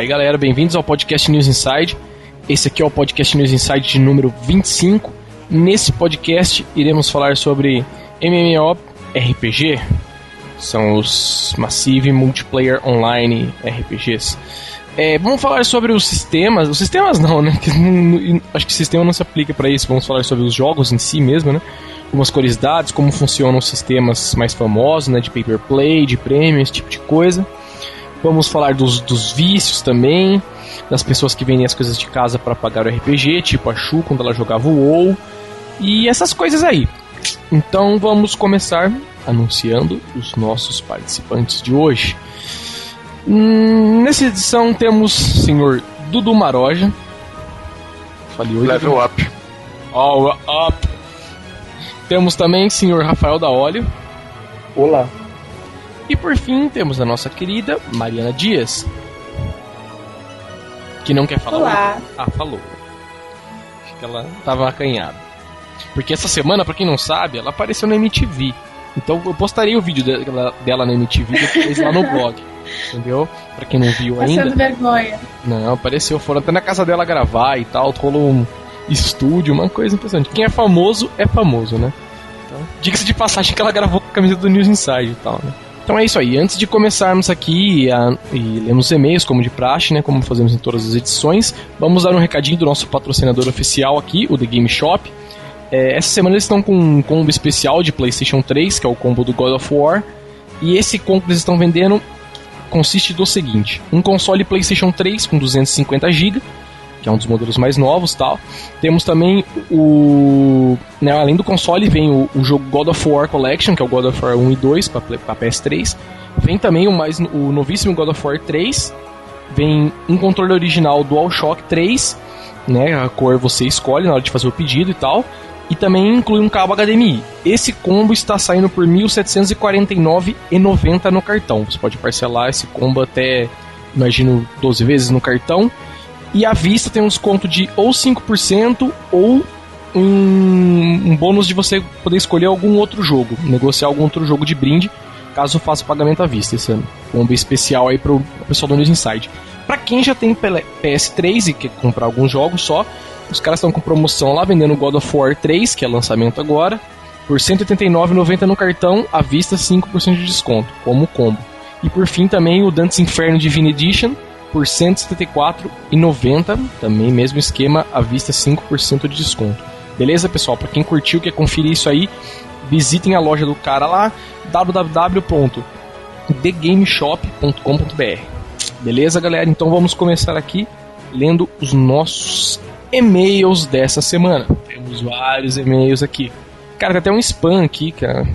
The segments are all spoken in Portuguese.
Fala aí galera, bem-vindos ao podcast News Inside. Esse aqui é o podcast News Inside de número 25. Nesse podcast iremos falar sobre MMORPG, são os Massive Multiplayer Online RPGs. É, vamos falar sobre os sistemas. Os sistemas não, né? Acho que sistema não se aplica para isso. Vamos falar sobre os jogos em si mesmo, né? Algumas curiosidades, como funcionam os sistemas mais famosos, né? De pay per play, de prêmio, esse tipo de coisa. Vamos falar dos, dos vícios também, das pessoas que vendem as coisas de casa para pagar o RPG, tipo a Shu quando ela jogava o WoW, e essas coisas aí. Então vamos começar anunciando os nossos participantes de hoje. Hum, nessa edição temos o senhor Dudu Maroja. Falei oi. Level Dudu. up. All up. Temos também o senhor Rafael da Óleo. Olá. E por fim temos a nossa querida Mariana Dias. Que não quer falar. Olá. Ah, falou. Acho que ela tava acanhada. Porque essa semana, para quem não sabe, ela apareceu na MTV. Então eu postaria o vídeo dela, dela na MTV depois lá no blog. Entendeu? Pra quem não viu ainda. Passando vergonha. Não, apareceu. Foram até na casa dela gravar e tal. Rolou um estúdio, uma coisa impressionante. Quem é famoso é famoso, né? Então, diga-se de passagem que ela gravou com a camisa do News Inside e tal, né? Então é isso aí. Antes de começarmos aqui a, e lermos e-mails, como de praxe, né, como fazemos em todas as edições, vamos dar um recadinho do nosso patrocinador oficial aqui, o The Game Shop. É, essa semana eles estão com um combo especial de PlayStation 3, que é o combo do God of War. E esse combo que eles estão vendendo consiste do seguinte: um console PlayStation 3 com 250 GB, que é um dos modelos mais novos, tal. Temos também o, né, além do console vem o, o, jogo God of War Collection, que é o God of War 1 e 2 para PS3. Vem também o mais o novíssimo God of War 3. Vem um controle original DualShock 3, né, a cor você escolhe na hora de fazer o pedido e tal e também inclui um cabo HDMI. Esse combo está saindo por R$ 1.749,90 no cartão. Você pode parcelar esse combo até, imagino, 12 vezes no cartão. E à vista tem um desconto de ou 5% ou um, um bônus de você poder escolher algum outro jogo, negociar algum outro jogo de brinde, caso faça o pagamento à vista. Esse ano. combo especial aí para o pessoal do News Inside. Para quem já tem PS3 e quer comprar alguns jogos só, os caras estão com promoção lá vendendo God of War 3, que é lançamento agora, por R$ 189,90 no cartão, à vista 5% de desconto, como combo. E por fim também o Dantes Inferno Divine Edition por R$ 174,90, também mesmo esquema, à vista 5% de desconto. Beleza, pessoal? Para quem curtiu, quer conferir isso aí, visitem a loja do cara lá, www.thegameshop.com.br. Beleza, galera? Então vamos começar aqui lendo os nossos e-mails dessa semana. Temos vários e-mails aqui. Cara, tem até um spam aqui, cara.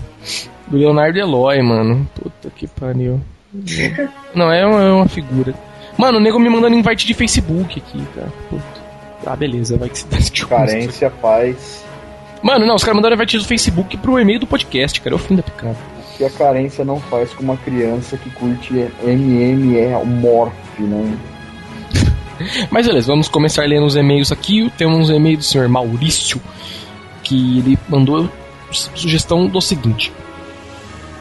Do Leonardo Eloy, mano. Puta que pariu. Não, é uma, é uma figura. Mano, o nego me mandando invite de Facebook aqui, cara. Puta. Ah, beleza, vai que se dá Carência faz. Mano, não, os caras mandaram invite do Facebook pro e-mail do podcast, cara. É o fim da picada. O que a carência não faz com uma criança que curte MMORF, né? Mas beleza, vamos começar lendo os e-mails aqui. Temos um e-mail do senhor Maurício, que ele mandou sugestão do seguinte.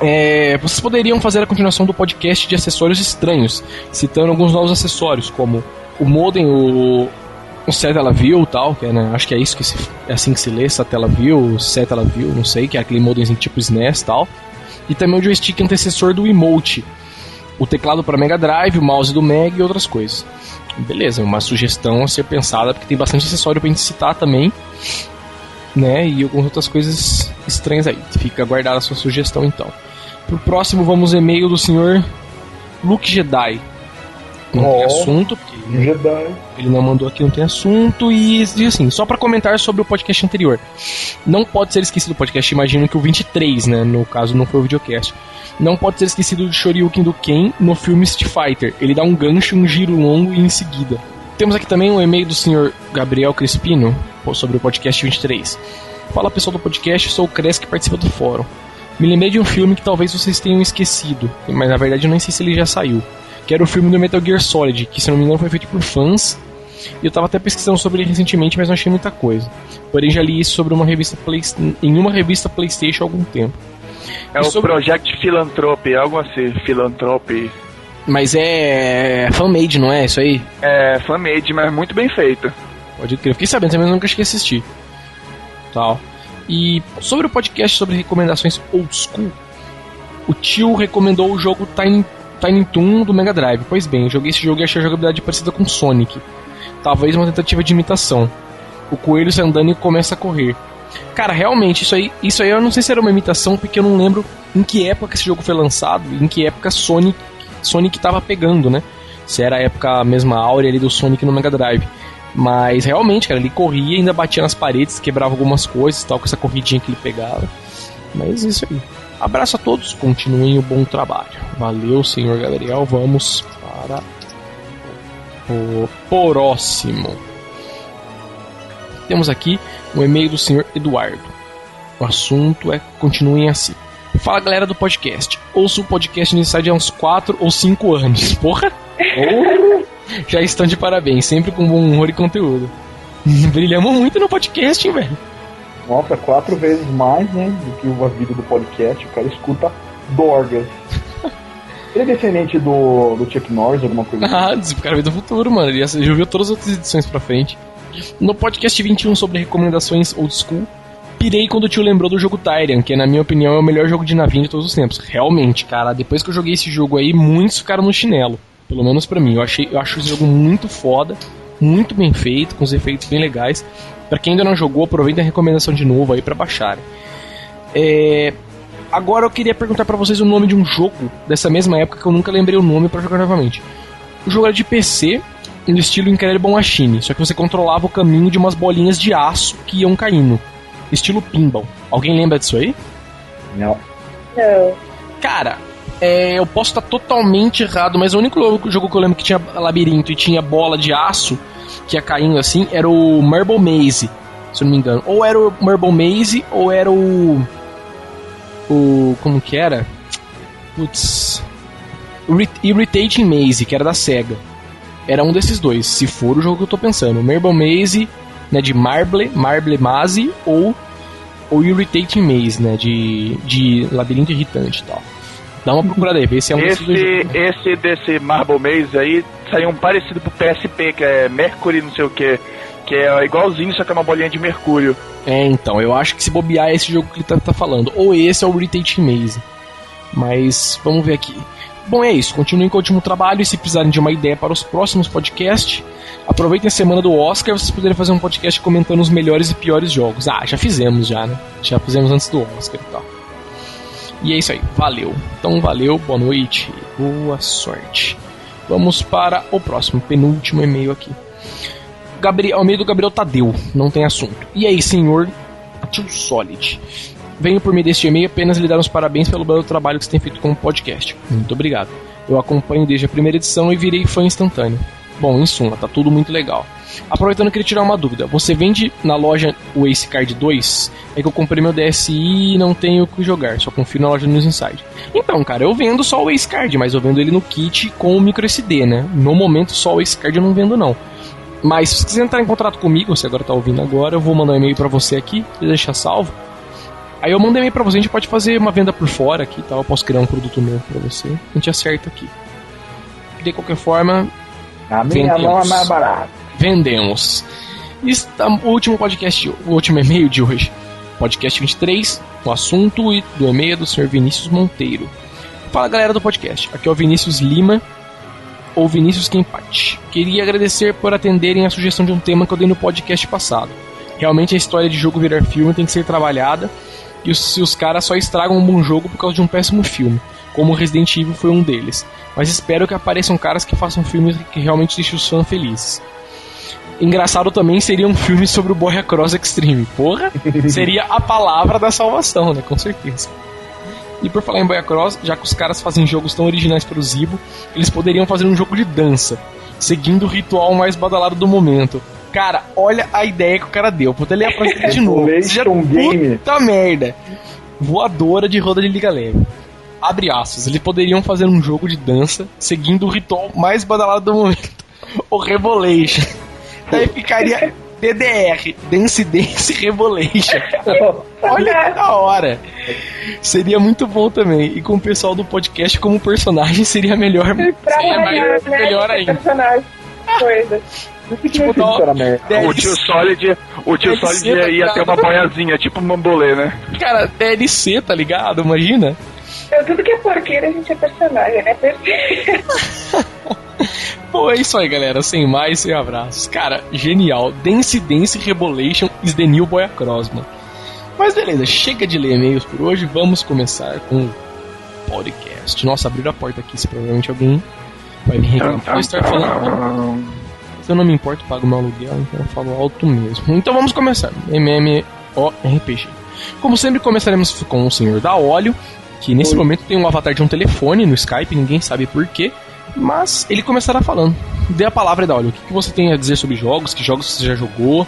É, vocês poderiam fazer a continuação do podcast de acessórios estranhos, citando alguns novos acessórios, como o modem, o, o e tal, que é, né, acho que é isso que se, é assim que se lê, Satellaview, Satellaview, não sei, que é aquele modemzinho tipo SNES e tal. E também o joystick antecessor do emote, o teclado para Mega Drive, o mouse do Mega e outras coisas beleza, uma sugestão a ser pensada, porque tem bastante acessório pra gente citar também, né? E algumas outras coisas estranhas aí. Fica guardada a sua sugestão então. Pro próximo, vamos e-mail do senhor Luke Jedi. Não oh, tem assunto, porque ele, Jedi. ele não mandou aqui, não tem assunto. E diz assim, só para comentar sobre o podcast anterior. Não pode ser esquecido o podcast, imagino que o 23, né? No caso, não foi o videocast não pode ser esquecido de Shoryuken do Ken no filme Street Fighter. Ele dá um gancho, um giro longo e em seguida. Temos aqui também um e-mail do senhor Gabriel Crespino sobre o podcast 23. Fala pessoal do podcast, sou o Cres que participa do fórum. Me lembrei de um filme que talvez vocês tenham esquecido, mas na verdade eu nem sei se ele já saiu. Que era o filme do Metal Gear Solid, que se não me engano foi feito por fãs. E eu tava até pesquisando sobre ele recentemente, mas não achei muita coisa. Porém já li isso sobre uma revista Play... em uma revista PlayStation há algum tempo. É o sobre... Project Philanthropy, algo assim, Philanthropy. Mas é fan-made, não é isso aí? É fan-made, mas muito bem feito. Pode crer. Fiquei sabendo, também nunca cheguei a assistir. Tal. E sobre o podcast sobre recomendações old school, o tio recomendou o jogo Tiny, Tiny Toon do Mega Drive. Pois bem, eu joguei esse jogo e achei a jogabilidade parecida com Sonic. Talvez uma tentativa de imitação. O coelho sai andando e começa a correr. Cara, realmente, isso aí, isso aí eu não sei se era uma imitação, porque eu não lembro em que época esse jogo foi lançado, em que época Sonic, Sonic tava pegando, né? Se era a época mesma áurea ali do Sonic no Mega Drive. Mas realmente, cara, ele corria, ainda batia nas paredes, quebrava algumas coisas tal, com essa corridinha que ele pegava. Mas isso aí. Abraço a todos, continuem o bom trabalho. Valeu, senhor Gabriel. Vamos para o próximo. Temos aqui um e-mail do senhor Eduardo. O assunto é continuem assim. Fala galera do podcast. Ouço o podcast necessário há uns 4 ou 5 anos. Porra! Já estão de parabéns, sempre com bom humor e conteúdo. Brilhamos muito no podcast, hein, velho? Nossa, quatro vezes mais, né, do que a vida do podcast. O cara escuta Dorgas. Ele é descendente do, do Chuck Norris, alguma coisa assim? Ah, o cara veio do futuro, mano. Ele já viu todas as outras edições pra frente. No podcast 21 sobre recomendações old school, pirei quando o tio lembrou do jogo Tyrion, que na minha opinião é o melhor jogo de navinha de todos os tempos. Realmente, cara, depois que eu joguei esse jogo aí, muitos ficaram no chinelo. Pelo menos para mim. Eu, achei, eu acho esse jogo muito foda, muito bem feito, com os efeitos bem legais. Para quem ainda não jogou, aproveita a recomendação de novo aí para baixar. É... Agora eu queria perguntar para vocês o nome de um jogo dessa mesma época que eu nunca lembrei o nome para jogar novamente. O jogo era de PC, no estilo Incredible Machine, só que você controlava o caminho de umas bolinhas de aço que iam caindo. Estilo pinball. Alguém lembra disso aí? Não. Não. Cara, é, eu posso estar totalmente errado, mas o único jogo que eu lembro que tinha labirinto e tinha bola de aço que ia caindo assim era o Marble Maze, se eu não me engano. Ou era o Marble Maze, ou era o. O. Como que era? Putz. Irritating Maze, que era da SEGA. Era um desses dois, se for o jogo que eu tô pensando. Marble Maze, né, de Marble, Marble Maze, ou ou Irritating Maze, né, de, de labirinto irritante e tal. Dá uma procurada aí, vê se é um esse, desses Esse desse Marble Maze aí saiu um parecido pro PSP, que é Mercury não sei o que, que é igualzinho, só que é uma bolinha de mercúrio. É, então, eu acho que se bobear é esse jogo que ele tá, tá falando. Ou esse é o Irritating Maze. Mas vamos ver aqui. Bom, é isso. Continuem com o último trabalho e se precisarem de uma ideia para os próximos podcasts, aproveitem a semana do Oscar vocês poderem fazer um podcast comentando os melhores e piores jogos. Ah, já fizemos já, né? Já fizemos antes do Oscar e tal. E é isso aí, valeu. Então valeu, boa noite, boa sorte. Vamos para o próximo, penúltimo e-mail aqui. Gabriel, e-mail do Gabriel Tadeu, não tem assunto. E aí, senhor Tio Solid. Venho por meio deste e-mail apenas lhe dar os parabéns pelo belo trabalho que você tem feito com o podcast. Muito obrigado. Eu acompanho desde a primeira edição e virei fã instantâneo. Bom, em suma, tá tudo muito legal. Aproveitando, eu queria tirar uma dúvida. Você vende na loja o Ace Card 2? É que eu comprei meu DSi e não tenho o que jogar, só confio na loja News Inside. Então, cara, eu vendo só o Ace Card, mas eu vendo ele no kit com o micro SD, né? No momento, só o Ace Card eu não vendo, não. Mas se você quiser entrar em contato comigo, você agora tá ouvindo agora, eu vou mandar um e-mail para você aqui, deixar salvo. Aí eu mando um e-mail pra você, a gente pode fazer uma venda por fora aqui e tal, eu posso criar um produto novo pra você. A gente acerta aqui. De qualquer forma, a minha vendemos. mão é mais barata. Vendemos. Está o último podcast, o último e-mail de hoje. Podcast 23, o assunto do e-mail do Sr. Vinícius Monteiro. Fala galera do podcast, aqui é o Vinícius Lima ou Vinícius Kempati. Queria agradecer por atenderem a sugestão de um tema que eu dei no podcast passado. Realmente a história de jogo virar filme tem que ser trabalhada e os, se os caras só estragam um bom jogo por causa de um péssimo filme, como Resident Evil foi um deles. Mas espero que apareçam caras que façam filmes que realmente deixem os fãs felizes. Engraçado também seria um filme sobre o Borja Cross Extreme. Porra, seria a palavra da salvação, né? Com certeza. E por falar em Boia Cross, já que os caras fazem jogos tão originais para o Zibo, eles poderiam fazer um jogo de dança, seguindo o ritual mais badalado do momento. Cara, olha a ideia que o cara deu. Puta, ele ia de novo. Já, puta merda. Voadora de roda de liga leve. Abre aspas. Eles poderiam fazer um jogo de dança seguindo o ritual mais badalado do momento. O Revolution. Daí ficaria DDR, Dance Dance Revolution. Olha que da hora. Seria muito bom também. E com o pessoal do podcast como personagem seria melhor. Pra seria melhor, né? melhor ainda. personagem. Coisa. Tipo. DLC O tio Solid, o tio DLC Solid ia, ia tá ter uma boiazinha, tipo um bambolê, né? Cara, DLC, tá ligado? Imagina. Então, tudo que é porqueira a gente é personagem, né? Pô, é isso aí, galera. Sem mais, sem abraços. Cara, genial. Dance Dance Rebolation is the new boy across, mano. Mas beleza, chega de ler e-mails por hoje. Vamos começar com o podcast. Nossa, abriram a porta aqui, se provavelmente alguém vai me reclamar. Estar falando. Se eu não me importo, pago meu aluguel, então eu falo alto mesmo. Então vamos começar. MMORPG. Como sempre, começaremos com o Senhor da Óleo, que nesse Oi. momento tem um avatar de um telefone no Skype, ninguém sabe porquê. Mas ele começará falando. Dê a palavra da Óleo. O que, que você tem a dizer sobre jogos? Que jogos você já jogou?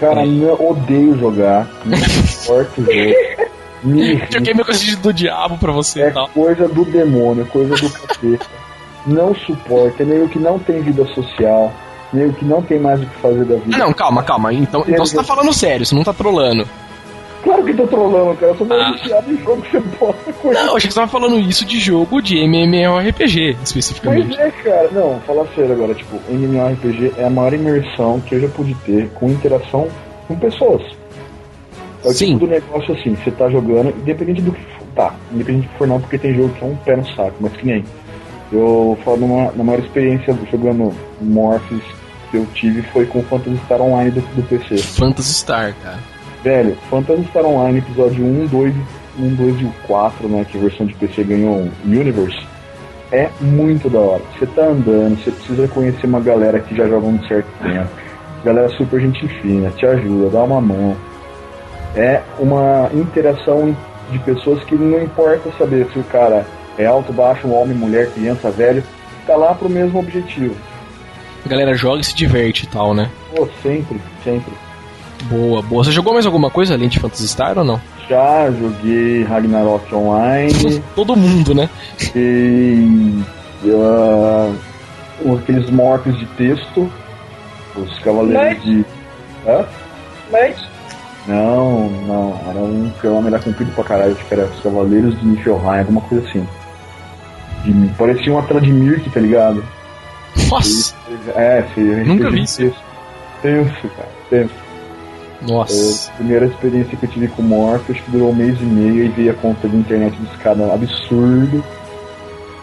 Cara, eu odeio jogar. Não suporto o jogo. Me irrita. Joguei meu coisa do diabo pra você É e tal. coisa do demônio, coisa do capeta. Não suporta, é meio que não tem vida social, meio que não tem mais o que fazer da vida. Ah, não, calma, calma. Então, então você tá falando sério, você não tá trolando. Claro que tô trolando, cara. Eu sou meio Ah. viciado em jogo que você posta coisa. Não, eu achei que você tava falando isso de jogo de MMORPG, Pois especificamente. é, cara. Não, falar sério agora, tipo, MMORPG é a maior imersão que eu já pude ter com interação com pessoas. É o Sim. tipo do negócio assim, você tá jogando, independente do que for. Tá, independente do que for não, porque tem jogo que é um pé no saco, mas que nem. Eu falo numa, na maior experiência jogando Morphs que eu tive foi com Phantasy Star Online do, do PC. Phantasy Star, cara. Velho, Phantasy Star Online, episódio 1, 2, 1, 2 e o 4, né, que a versão de PC ganhou Universe, é muito da hora. Você tá andando, você precisa conhecer uma galera que já joga há um certo tempo. Galera super gente fina, te ajuda, dá uma mão. É uma interação de pessoas que não importa saber se o cara é alto, baixo, homem, mulher, criança, velho, tá lá pro mesmo objetivo. A galera joga e se diverte e tal, né? Pô, sempre, sempre. Boa, boa. Você jogou mais alguma coisa além de Phantasy Star ou não? Já joguei Ragnarok Online. Todo mundo, né? e uh, aqueles mortos de texto, os cavaleiros Mas- de. Hã? Mas, Não, não, era um que nome era comprido pra caralho, acho que era os Cavaleiros de Niflheim, alguma coisa assim. De- parecia uma tela de Mirk, tá ligado? Nossa! É, se Nunca vi isso. texto. Tenso, cara, tenso. Nossa. É, a primeira experiência que eu tive com Morph, acho que durou um mês e meio e veio a conta de internet de escada absurdo.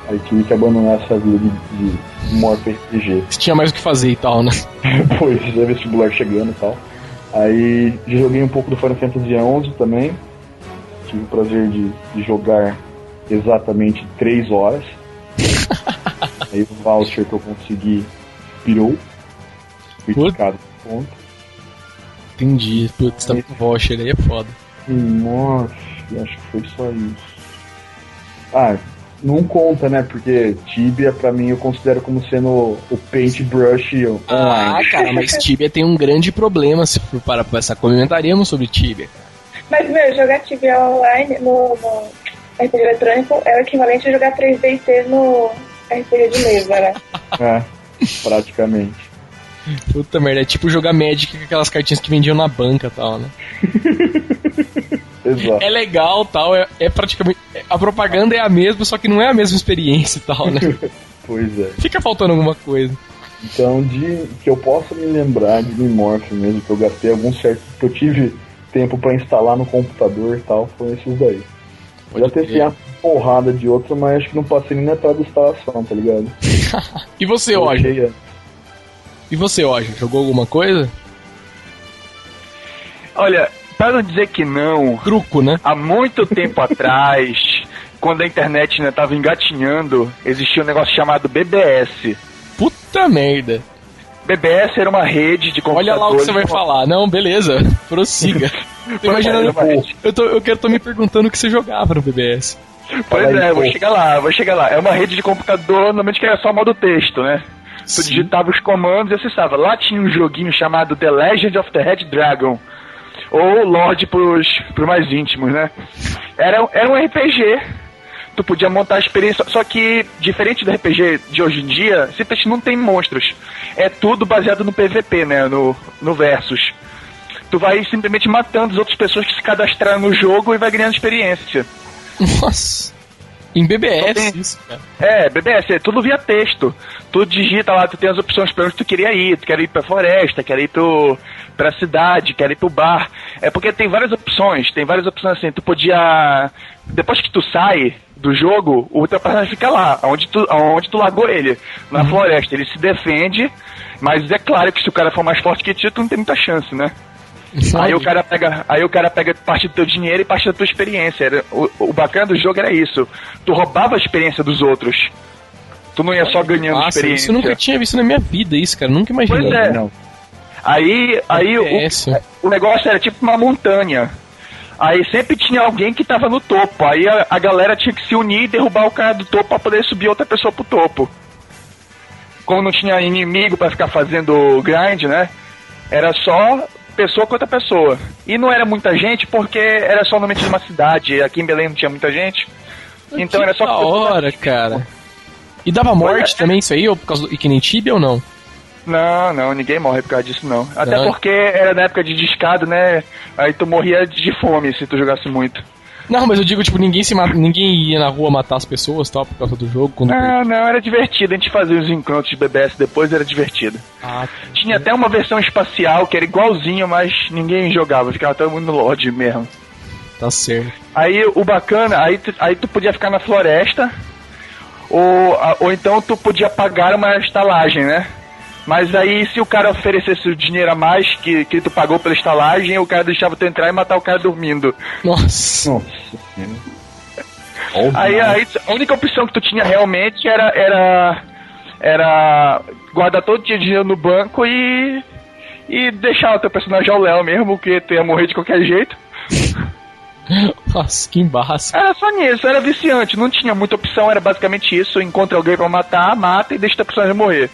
Aí tive que abandonar essa vida de, de RPG. Tinha mais o que fazer e tal, né? Depois, já vestibular chegando e tal. Aí já joguei um pouco do Final Fantasy XI também. Tive o prazer de, de jogar exatamente 3 horas. Aí o voucher que eu consegui pirou. Fui por conta. Entendi. Putz, tá com voucher aí, é foda. Nossa, acho que foi só isso. Ah, não conta, né? Porque Tibia, pra mim, eu considero como sendo o paintbrush Ah, online. cara, mas Tibia tem um grande problema se for para pensar. Comentaríamos sobre Tibia. mas meu, jogar TV online no, no RPG eletrônico é o equivalente a jogar 3DT no RPG de mesa, né? É, praticamente. Puta merda, é tipo jogar Magic com aquelas cartinhas que vendiam na banca e tal, né? Exato. É legal tal, é, é praticamente. A propaganda é a mesma, só que não é a mesma experiência e tal, né? Pois é. Fica faltando alguma coisa. Então, de que eu possa me lembrar de Mimorph mesmo, que eu gastei algum certo. que eu tive tempo pra instalar no computador e tal, foram esses daí. Eu já testei uma porrada de outra, mas acho que não passei nem na etapa de instalação, tá ligado? E você, é, E você, hoje? Jogou alguma coisa? Olha, para não dizer que não, Truco, né? há muito tempo atrás, quando a internet ainda tava engatinhando, existia um negócio chamado BBS. Puta merda. BBS era uma rede de computadores. Olha lá o que você vai falar. Não, beleza. Prossiga. Tô imaginando. Eu tô, eu quero, tô me perguntando o que você jogava no BBS. Pois Fala aí, é, vou pô. chegar lá, vou chegar lá. É uma rede de computador, normalmente que era só modo texto, né? Tu Sim. digitava os comandos e acessava. Lá tinha um joguinho chamado The Legend of the Red Dragon. Ou Lorde pros, pros mais íntimos, né? Era, era um RPG. tu podia montar a experiência. Só que, diferente do RPG de hoje em dia, simplesmente não tem monstros. É tudo baseado no PVP, né? No, no Versus. Tu vai simplesmente matando as outras pessoas que se cadastraram no jogo e vai ganhando experiência. Nossa. Em BBS, Então tem- isso, cara. É, BBS, é tudo via texto. Tu digita lá, tu tem as opções pra onde tu queria ir. Tu quer ir pra floresta, quer ir pro, pra cidade, quer ir pro bar. É porque tem várias opções, tem várias opções assim. Tu podia. Depois que tu sai do jogo, o personagem fica lá, onde tu, onde tu largou ele, na floresta. Ele se defende, mas é claro que se o cara for mais forte que ti, tu não tem muita chance, né? Aí o cara pega, aí o cara pega parte do teu dinheiro e parte da tua experiência. Era, o, o bacana do jogo era isso. Tu roubava a experiência dos outros. Tu não ia só ganhando Nossa, experiência. isso eu nunca tinha visto na minha vida, isso, cara. Nunca imaginei. Pois é. Não. Aí, aí o, FPS. o negócio era tipo uma montanha. Aí sempre tinha alguém que tava no topo. Aí a, a galera tinha que se unir e derrubar o cara do topo pra poder subir outra pessoa pro topo. Como não tinha inimigo pra ficar fazendo grind, né? Era só pessoa contra pessoa. E não era muita gente porque era só no meio de uma cidade. Aqui em Belém não tinha muita gente. Então que era só da hora, cara. E dava morte é. também isso aí, ou por causa do, e que nem Tibia ou não? Não, não, ninguém morre por causa disso, não. Até Não. porque era na época de discado, né? Aí tu morria de fome se tu jogasse muito. Não, mas eu digo, tipo, ninguém se ma- ninguém ia na rua matar as pessoas, tal, por causa do jogo. Quando... Não, não, era divertido. A gente fazia os encontros de BBS depois, era divertido. Ah, Tinha até uma versão espacial que era igualzinho, mas ninguém jogava, ficava todo mundo no Lorde mesmo. tá certo. Aí o bacana, aí tu, aí tu podia ficar na floresta, ou, ou então tu podia pagar uma estalagem, né? Mas aí se o cara oferecesse o dinheiro a mais que, que tu pagou pela estalagem, o cara deixava tu entrar e matar o cara dormindo. Nossa. Nossa Aí, aí a única opção que tu tinha realmente era era era guardar todo o dinheiro no banco e e deixar o teu personagem ao Léo mesmo, que tu ia morrer de qualquer jeito. Nossa, que embaço. Era só nisso, era viciante, não tinha muita opção, era basicamente isso, encontra alguém pra matar, mata e deixa teu personagem morrer.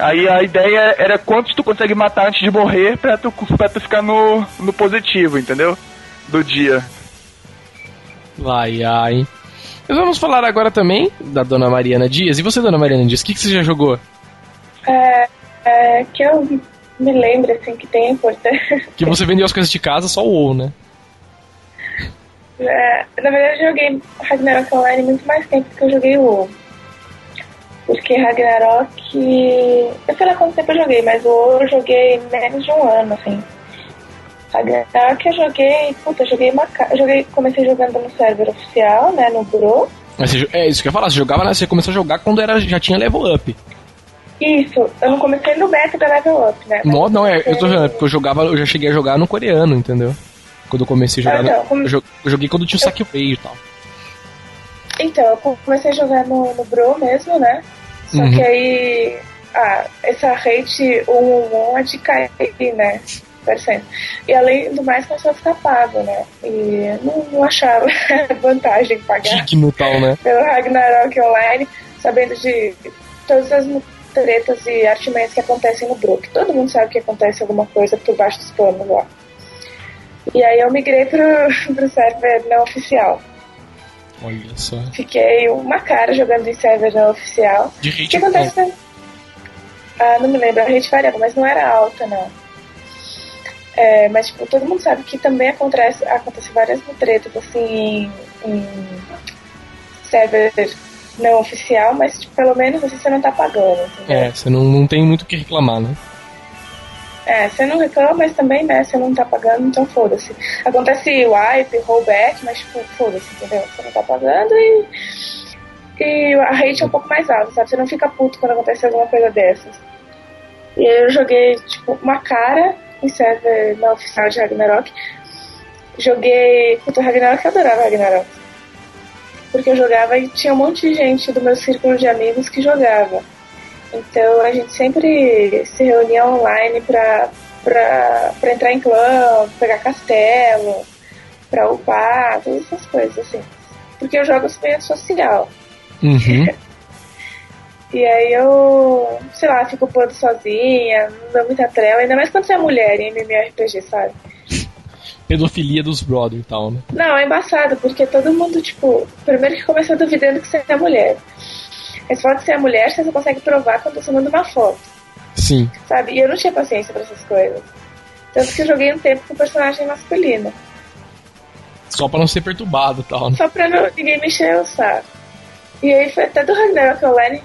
Aí a ideia era quantos tu consegue matar antes de morrer pra tu, pra tu ficar no, no positivo, entendeu? Do dia. Ai, ai. Nós vamos falar agora também da Dona Mariana Dias. E você, Dona Mariana Dias, o que, que você já jogou? É, é, que eu me lembro, assim, que tem importância. Que você vendeu as coisas de casa, só o WoW, né? É, na verdade, eu joguei Ragnarok Online muito mais tempo do que eu joguei o WoW. Porque Ragnarok. Eu sei lá quanto tempo eu joguei, mas o WoW eu joguei menos de um ano, assim. Ragnarok eu joguei. Puta, eu joguei uma. Eu joguei, comecei jogando no server oficial, né? No Bro. Mas você jo- é isso que eu ia falar, você jogava, né? Você começou a jogar quando era, já tinha level up. Isso, eu não comecei no beta da Level Up, né? Não, não, é, eu tô jogando, porque eu jogava, eu já cheguei a jogar no coreano, entendeu? Quando eu comecei a jogar. Ah, no- não, eu, jo- eu joguei quando tinha o Sackbay e tal. Então, eu comecei a jogar no, no Bro mesmo, né? Só Uhum. que aí. Ah, essa rate 111 é de cair, né? E além do mais, começou a ficar pago, né? E não, não achava vantagem pagar tal, né? pelo Ragnarok Online, sabendo de todas as tretas e artimanhas que acontecem no Bro. Que todo mundo sabe que acontece alguma coisa por baixo dos panos lá. E aí eu migrei pro, pro server não oficial. Olha só. Fiquei uma cara jogando em server não oficial. De O que acontece? né? Ah, não me lembro, a rede variava, mas não era alta, não. É, mas, tipo, todo mundo sabe que também acontece, acontece várias tretas, assim, em, em server não oficial, mas, tipo, pelo menos assim, você não tá pagando, entendeu? É, você não, não tem muito o que reclamar, né? É, você não reclama, mas também, né, você não tá pagando, então foda-se. Acontece wipe, rollback, mas, tipo, foda-se, entendeu? Você não tá pagando e... E a rate é um pouco mais alta, sabe? Você não fica puto quando acontece alguma coisa dessas. E aí eu joguei, tipo, uma cara em server na oficial de Ragnarok. Joguei... Puta, Ragnarok, eu adorava Ragnarok. Porque eu jogava e tinha um monte de gente do meu círculo de amigos que jogava. Então a gente sempre se reunia online pra, pra, pra entrar em clã, pegar castelo, pra upar, todas essas coisas assim. Porque eu jogo meio social. Uhum. E aí eu, sei lá, fico upando sozinha, não dou muita trela, ainda mais quando você é mulher em MMORPG, sabe? pedofilia dos brothers e tal, né? Não, é embaçado, porque todo mundo, tipo, primeiro que começou duvidando que você é mulher. Aí você fala que você é mulher, você só consegue provar quando você manda uma foto. Sim. Sabe? E eu não tinha paciência pra essas coisas. Tanto que eu joguei um tempo com personagem masculino. Só pra não ser perturbado e tal, né? Só pra não, ninguém me encher o saco. E aí foi até do Ragnarok Online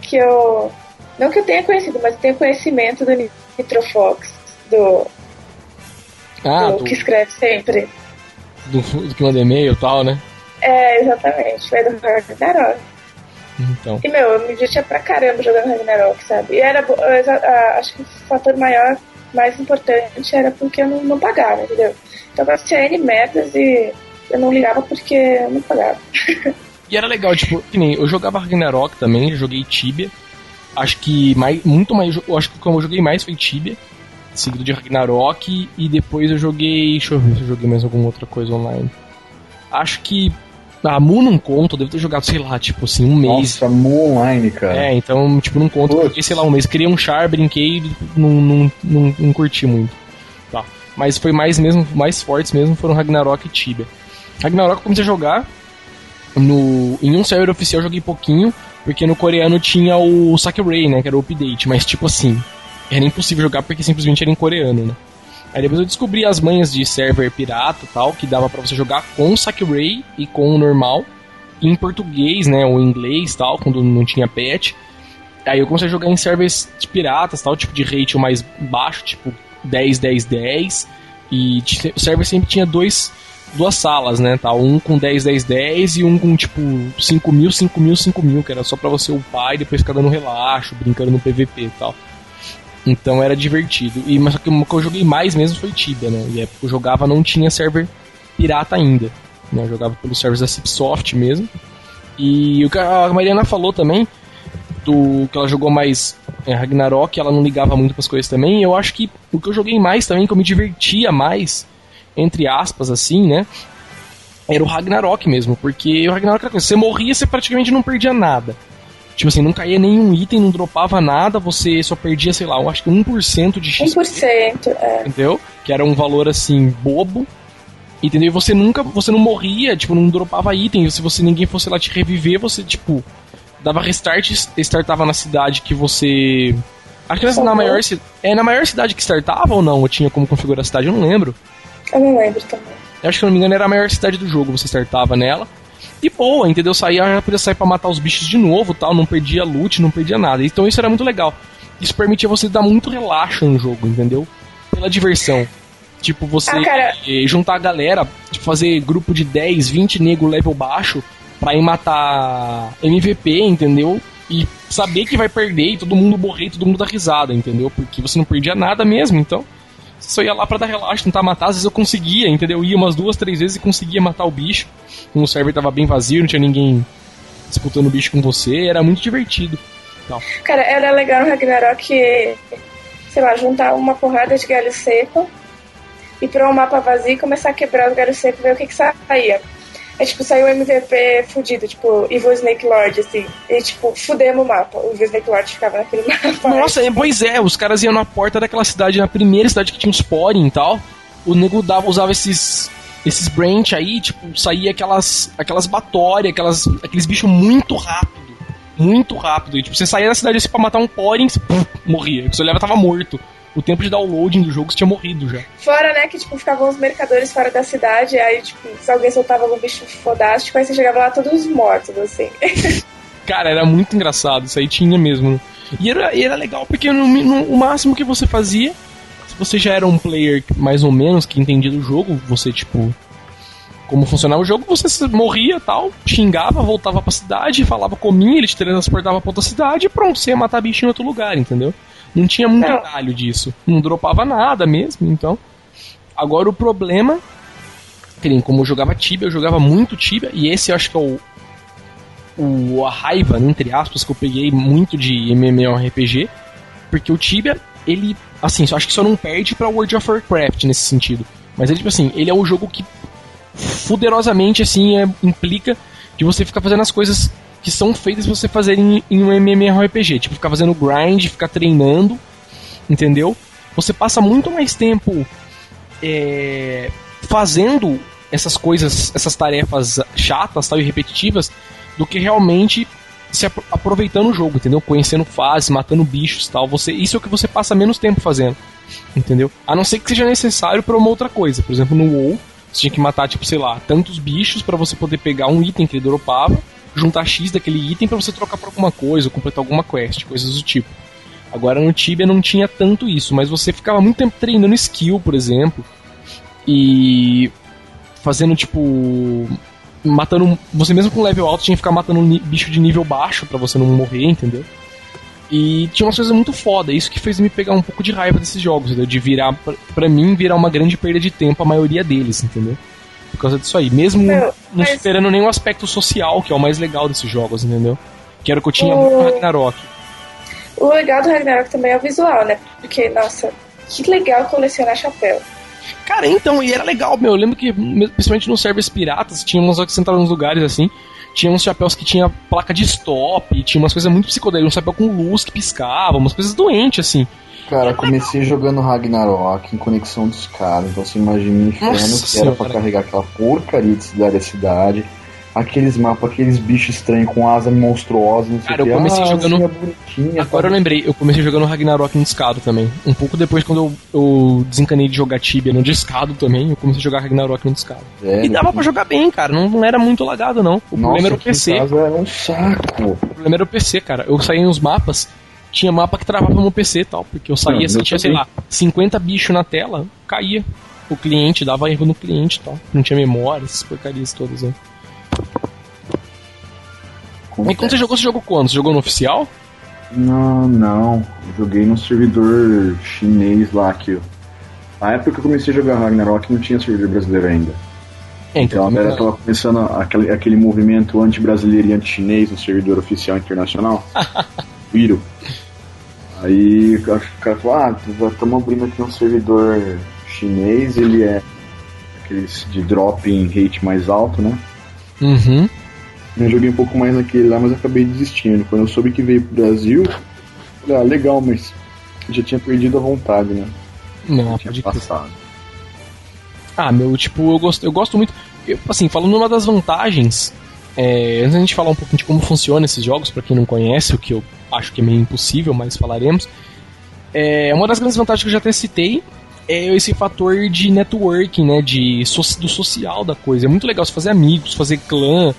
que eu. Não que eu tenha conhecido, mas eu tenho conhecimento do Nitrofox, do. Ah, do, do, que escreve sempre. do, do que manda e-mail e tal, né? É, exatamente. Foi do Ragnarok. Então. E, meu, eu me divertia pra caramba jogando Ragnarok, sabe? E era, acho que o fator maior, mais importante, era porque eu não, não pagava, entendeu? Então eu tinha N metas e eu não ligava porque eu não pagava. E era legal, tipo, que nem eu jogava Ragnarok também, joguei Tibia. Acho que mais, muito mais. Eu acho que como eu joguei mais foi Tibia, seguido de Ragnarok, e depois eu joguei. Deixa eu ver se eu joguei mais alguma outra coisa online. Acho que. A Mu não conta, eu devo ter jogado, sei lá, tipo assim, um mês. Nossa, Mu Online, cara. É, então, tipo, não conta, porque, sei lá, um mês. Criei um char, brinquei e não, não, não, não curti muito. Tá. Mas foi mais mesmo, mais fortes mesmo foram Ragnarok e Tibia. Ragnarok eu comecei a jogar no, em um server oficial eu joguei pouquinho, porque no coreano tinha o Sakurai, né, que era o update, mas tipo assim, era impossível jogar porque simplesmente era em coreano, né. Aí depois eu descobri as manhas de server pirata tal, que dava pra você jogar com o Sakurai e com o normal, em português, né, ou em inglês tal, quando não tinha patch. Aí eu comecei a jogar em servers de piratas, tal, tipo de rate mais baixo, tipo 10, 10, 10. E o server sempre tinha dois, duas salas, né? Tal, um com 10, 10, 10 e um com tipo 5 mil, 5 mil, 5 mil, que era só pra você upar e depois ficar dando relaxo, brincando no PVP e tal. Então era divertido. E, mas o que eu joguei mais mesmo foi Tibia, né? E época eu jogava não tinha server pirata ainda. Né? Eu jogava pelos servers da Cipsoft mesmo. E o que a Mariana falou também, do que ela jogou mais é, Ragnarok, ela não ligava muito pras coisas também. Eu acho que o que eu joguei mais também, que eu me divertia mais, entre aspas, assim, né? Era o Ragnarok mesmo, porque o Ragnarok era coisa, você morria, você praticamente não perdia nada. Tipo assim, não caía nenhum item, não dropava nada, você só perdia, sei lá, eu acho que 1% de XP 1%, é. entendeu? Que era um valor assim bobo. Entendeu? E você nunca, você não morria, tipo, não dropava item. Se você ninguém fosse lá te reviver, você tipo dava restart, startava na cidade que você Acho que na, na maior é na maior cidade que startava ou não? Eu tinha como configurar a cidade, eu não lembro. Eu não lembro também. Eu acho que se eu não me engano era a maior cidade do jogo, você startava nela. E boa, entendeu? Saía, já podia sair pra matar os bichos de novo tal, não perdia loot, não perdia nada. Então isso era muito legal. Isso permitia você dar muito relaxo no jogo, entendeu? Pela diversão. Tipo, você Ah, eh, juntar a galera, tipo, fazer grupo de 10, 20 nego level baixo pra ir matar MVP, entendeu? E saber que vai perder e todo mundo morrer todo mundo dar risada, entendeu? Porque você não perdia nada mesmo, então. Só ia lá pra dar relaxo, tentar matar. Às vezes eu conseguia, entendeu? Eu ia umas duas, três vezes e conseguia matar o bicho. O server tava bem vazio, não tinha ninguém disputando o bicho com você. Era muito divertido. Tal. Cara, era legal no Ragnarok, sei lá, juntar uma porrada de galho seco ir pra um mapa vazio e começar a quebrar os galhos secos e ver o que que saía. É tipo, saiu um MVP fudido, tipo, Evil Snake Lord, assim. E tipo, fudemos o mapa. O Evil Snake Lord ficava naquele mapa. Nossa, é, pois é, os caras iam na porta daquela cidade, na primeira cidade que tinha uns porin e tal. O nego dava, usava esses esses branch aí, tipo, saía aquelas aquelas batórias, aquelas aqueles bichos muito rápido, muito rápido. E, tipo, você saía da cidade assim pra matar um porin, você, puf, morria. Você olhava tava morto. O tempo de downloading do jogo tinha morrido já. Fora, né, que tipo, ficavam os mercadores fora da cidade, aí, tipo, se alguém soltava algum bicho fodástico, aí você chegava lá todos mortos, assim. Cara, era muito engraçado, isso aí tinha mesmo. E era, e era legal porque no, no- o máximo que você fazia, se você já era um player mais ou menos que entendia do jogo, você tipo. Como funcionava o jogo, você morria tal, xingava, voltava pra cidade, falava cominha, ele te transportava pra outra cidade e pronto, você ia matar bicho em outro lugar, entendeu? Não tinha muito galho disso. Não dropava nada mesmo, então. Agora o problema. Que como eu jogava Tibia, eu jogava muito Tibia, e esse eu acho que é o, o, a raiva, né, entre aspas, que eu peguei muito de MMORPG, porque o Tibia, ele, assim, eu acho que só não perde pra World of Warcraft nesse sentido. Mas ele, tipo assim, ele é o jogo que fuderosamente, assim, é, implica de você ficar fazendo as coisas que são feitas pra você fazer em, em um MMORPG. Tipo, ficar fazendo grind, ficar treinando, entendeu? Você passa muito mais tempo é, fazendo essas coisas, essas tarefas chatas tal, e repetitivas, do que realmente se aproveitando o jogo, entendeu? Conhecendo fases, matando bichos tal. Você, isso é o que você passa menos tempo fazendo, entendeu? A não ser que seja necessário para uma outra coisa. Por exemplo, no WoW, você tinha que matar, tipo, sei lá, tantos bichos para você poder pegar um item que ele dropava, juntar X daquele item para você trocar por alguma coisa, ou completar alguma quest, coisas do tipo. Agora no Tibia não tinha tanto isso, mas você ficava muito tempo treinando skill, por exemplo, e fazendo tipo matando. Você mesmo com level alto tinha que ficar matando um bicho de nível baixo para você não morrer, entendeu? E tinha umas coisas muito foda, isso que fez me pegar um pouco de raiva desses jogos, entendeu? De virar, pra, mim, virar uma grande perda de tempo a maioria deles, entendeu? Por causa disso aí. Mesmo não mas... superando nenhum aspecto social, que é o mais legal desses jogos, entendeu? Que era o que eu tinha o... muito no Ragnarok. O legal do Ragnarok também é o visual, né? Porque, nossa, que legal colecionar chapéu. Cara, então, e era legal, meu. Eu lembro que, principalmente nos servers piratas, tinha umas que sentavam nos lugares assim. Tinha uns chapéus que tinha placa de stop, tinha umas coisas muito psicodélicas, um chapéu com luz que piscava, umas coisas doentes, assim. Cara, comecei jogando Ragnarok em conexão dos caras, então você imagina o inferno Nossa que era pra carregar aquela porcaria de cidade a cidade aqueles mapas, aqueles bichos estranhos com asa monstruosa, não sei Cara, eu comecei ah, jogando. Bonitinha, Agora tá... eu lembrei, eu comecei jogando Ragnarok no discado também. Um pouco depois, quando eu, eu desencanei de jogar Tibia no discado também, eu comecei a jogar Ragnarok no discado. É, e dava que... pra jogar bem, cara. Não, não era muito lagado, não. O Nossa, problema era o PC. Era um saco. O problema era o PC, cara. Eu saía nos mapas, tinha mapa que travava no PC e tal, porque eu saía assim, tinha, sei lá, 50 bichos na tela, caía. O cliente dava erro no cliente e tal. Não tinha memória, essas porcarias todas aí. Acontece. E quando você jogou, você jogou quando? Você jogou no oficial? Não, não. joguei no servidor chinês lá que. Na época que eu comecei a jogar Ragnarok não tinha servidor brasileiro ainda. É, então, então era tava começando aquele, aquele movimento anti-brasileiro e anti-chinês no servidor oficial internacional. Viro. Aí o cara falou, ah, estamos abrindo aqui um servidor chinês, ele é aqueles de drop em rate mais alto, né? Uhum. Eu joguei um pouco mais naquele lá, mas acabei desistindo. Quando eu soube que veio pro Brasil, falei, ah, legal, mas já tinha perdido a vontade, né? Não, tinha passado. Ah, meu, tipo, eu gosto, eu gosto muito. Eu, assim, falando uma das vantagens, é, antes da gente falar um pouquinho de como funciona esses jogos, para quem não conhece, o que eu acho que é meio impossível, mas falaremos. É, uma das grandes vantagens que eu já até citei é esse fator de networking, né? De, do social da coisa. É muito legal você fazer amigos, fazer clã,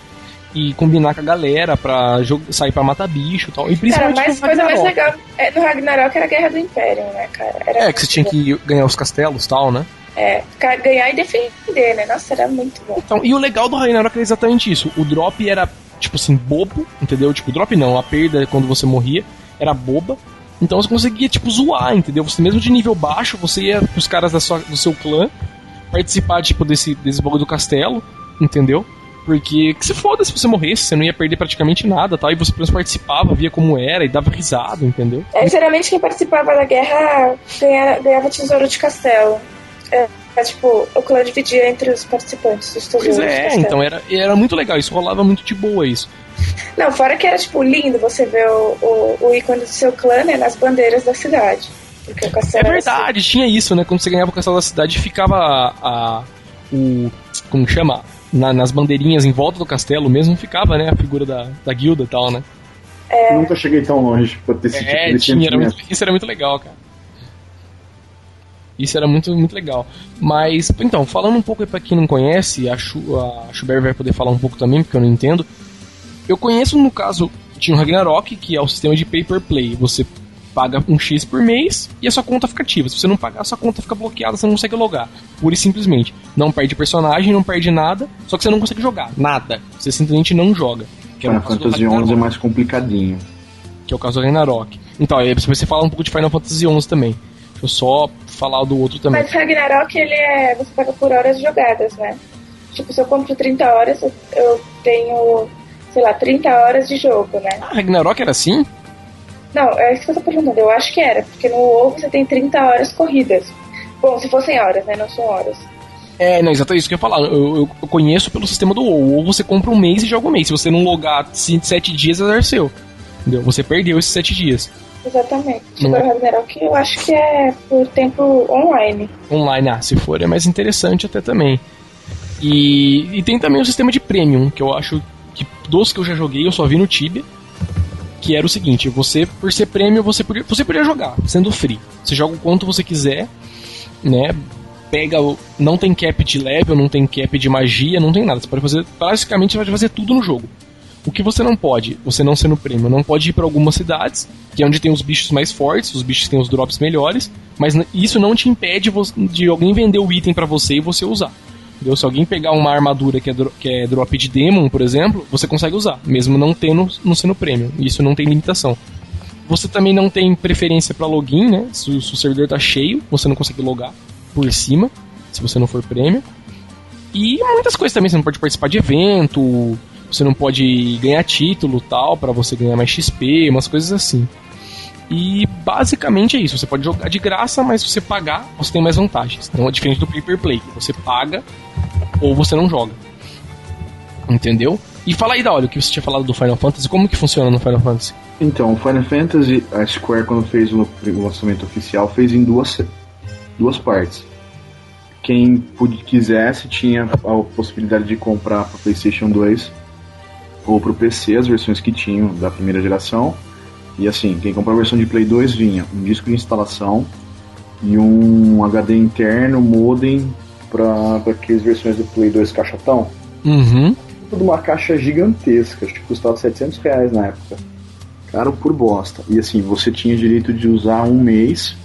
e combinar com a galera pra sair pra matar bicho e tal. E principalmente cara, mas coisa mais legal é, no Ragnarok era a Guerra do Império, né, cara? Era é, que você tinha que ganhar os castelos e tal, né? É, ganhar e defender, né? Nossa, era muito bom. Então, e o legal do Ragnarok é exatamente isso. O drop era, tipo assim, bobo, entendeu? Tipo, drop não, a perda quando você morria era boba. Então você conseguia, tipo, zoar, entendeu? Você mesmo de nível baixo, você ia pros caras da sua, do seu clã participar, tipo, desse, desse bagulho do castelo, entendeu? Porque que se foda se você morresse, você não ia perder praticamente nada, tal, e você apenas participava, via como era e dava risada, entendeu? É, geralmente quem participava da guerra ganhava, ganhava tesouro de castelo. É, é, tipo, o clã dividia entre os participantes os tesouros. Pois é, então era, era muito legal, isso rolava muito de boa isso. Não, fora que era, tipo, lindo você ver o, o, o ícone do seu clã, né, nas bandeiras da cidade. é verdade, assim. tinha isso, né? Quando você ganhava o castelo da cidade, ficava a, a o. Como chama? Na, nas bandeirinhas em volta do castelo mesmo ficava, né, a figura da, da guilda e tal, né? É... nunca cheguei tão longe pra ter esse é, tipo de tinha, era muito, Isso era muito legal, cara. Isso era muito, muito legal. Mas, então, falando um pouco para quem não conhece, a, Chu, a Schubert vai poder falar um pouco também, porque eu não entendo. Eu conheço, no caso, tinha o Ragnarok, que é o sistema de pay per play. Você paga um X por mês e a sua conta fica ativa. Se você não pagar, a sua conta fica bloqueada, você não consegue logar. Pura e simplesmente. Não perde personagem, não perde nada, só que você não consegue jogar. Nada. Você simplesmente não joga. Que é Final Fantasy XI é mais complicadinho. Que é o caso do Ragnarok. Então, aí você fala um pouco de Final Fantasy XI também. Deixa eu só falar do outro também. Mas Ragnarok, ele é. Você paga por horas jogadas, né? Tipo, se eu compro 30 horas, eu tenho, sei lá, 30 horas de jogo, né? Ah, Ragnarok era assim? Não, é isso que eu tô perguntando. Eu acho que era, porque no WoW você tem 30 horas corridas. Bom, se fossem horas, né? Não são horas. É, não, exatamente isso que eu ia falar. Eu, eu, conheço pelo sistema do WoW. Ou você compra um mês e joga um mês. Se você não logar 7 dias, é seu. Entendeu? Você perdeu esses 7 dias. Exatamente. Agora, é? Ragnarok eu acho que é por tempo online. Online, ah, se for, é mais interessante até também. E, e tem também o sistema de premium, que eu acho que dos que eu já joguei eu só vi no Tibia. Que era o seguinte, você, por ser prêmio, você podia, você podia jogar, sendo free. Você joga o quanto você quiser, né? Pega. Não tem cap de level, não tem cap de magia, não tem nada. Você pode fazer. Basicamente você pode fazer tudo no jogo. O que você não pode, você não sendo prêmio, não pode ir para algumas cidades, que é onde tem os bichos mais fortes, os bichos têm os drops melhores, mas isso não te impede de alguém vender o item para você e você usar. Entendeu? Se alguém pegar uma armadura que é, que é drop de demon, por exemplo, você consegue usar, mesmo não tendo não sendo prêmio. Isso não tem limitação. Você também não tem preferência para login, né? Se, se, o servidor tá cheio, você não consegue logar por cima, se você não for prêmio. E muitas coisas também, você não pode participar de evento, você não pode ganhar título tal para você ganhar mais XP, umas coisas assim. E basicamente é isso. Você pode jogar de graça, mas se você pagar, você tem mais vantagens. Então é diferente do pay per play. Você paga ou você não joga. Entendeu? E fala aí da hora o que você tinha falado do Final Fantasy, como que funciona no Final Fantasy? Então, o Final Fantasy, a Square quando fez o lançamento oficial, fez em duas, duas partes. Quem quisesse tinha a possibilidade de comprar para PlayStation 2 ou para o PC as versões que tinham da primeira geração. E assim, quem comprou a versão de Play 2 vinha um disco de instalação e um HD interno, modem para aquelas versões do Play 2 caixotão. Uhum. Tudo uma caixa gigantesca, acho que custava 700 reais na época. Caro por bosta. E assim, você tinha direito de usar um mês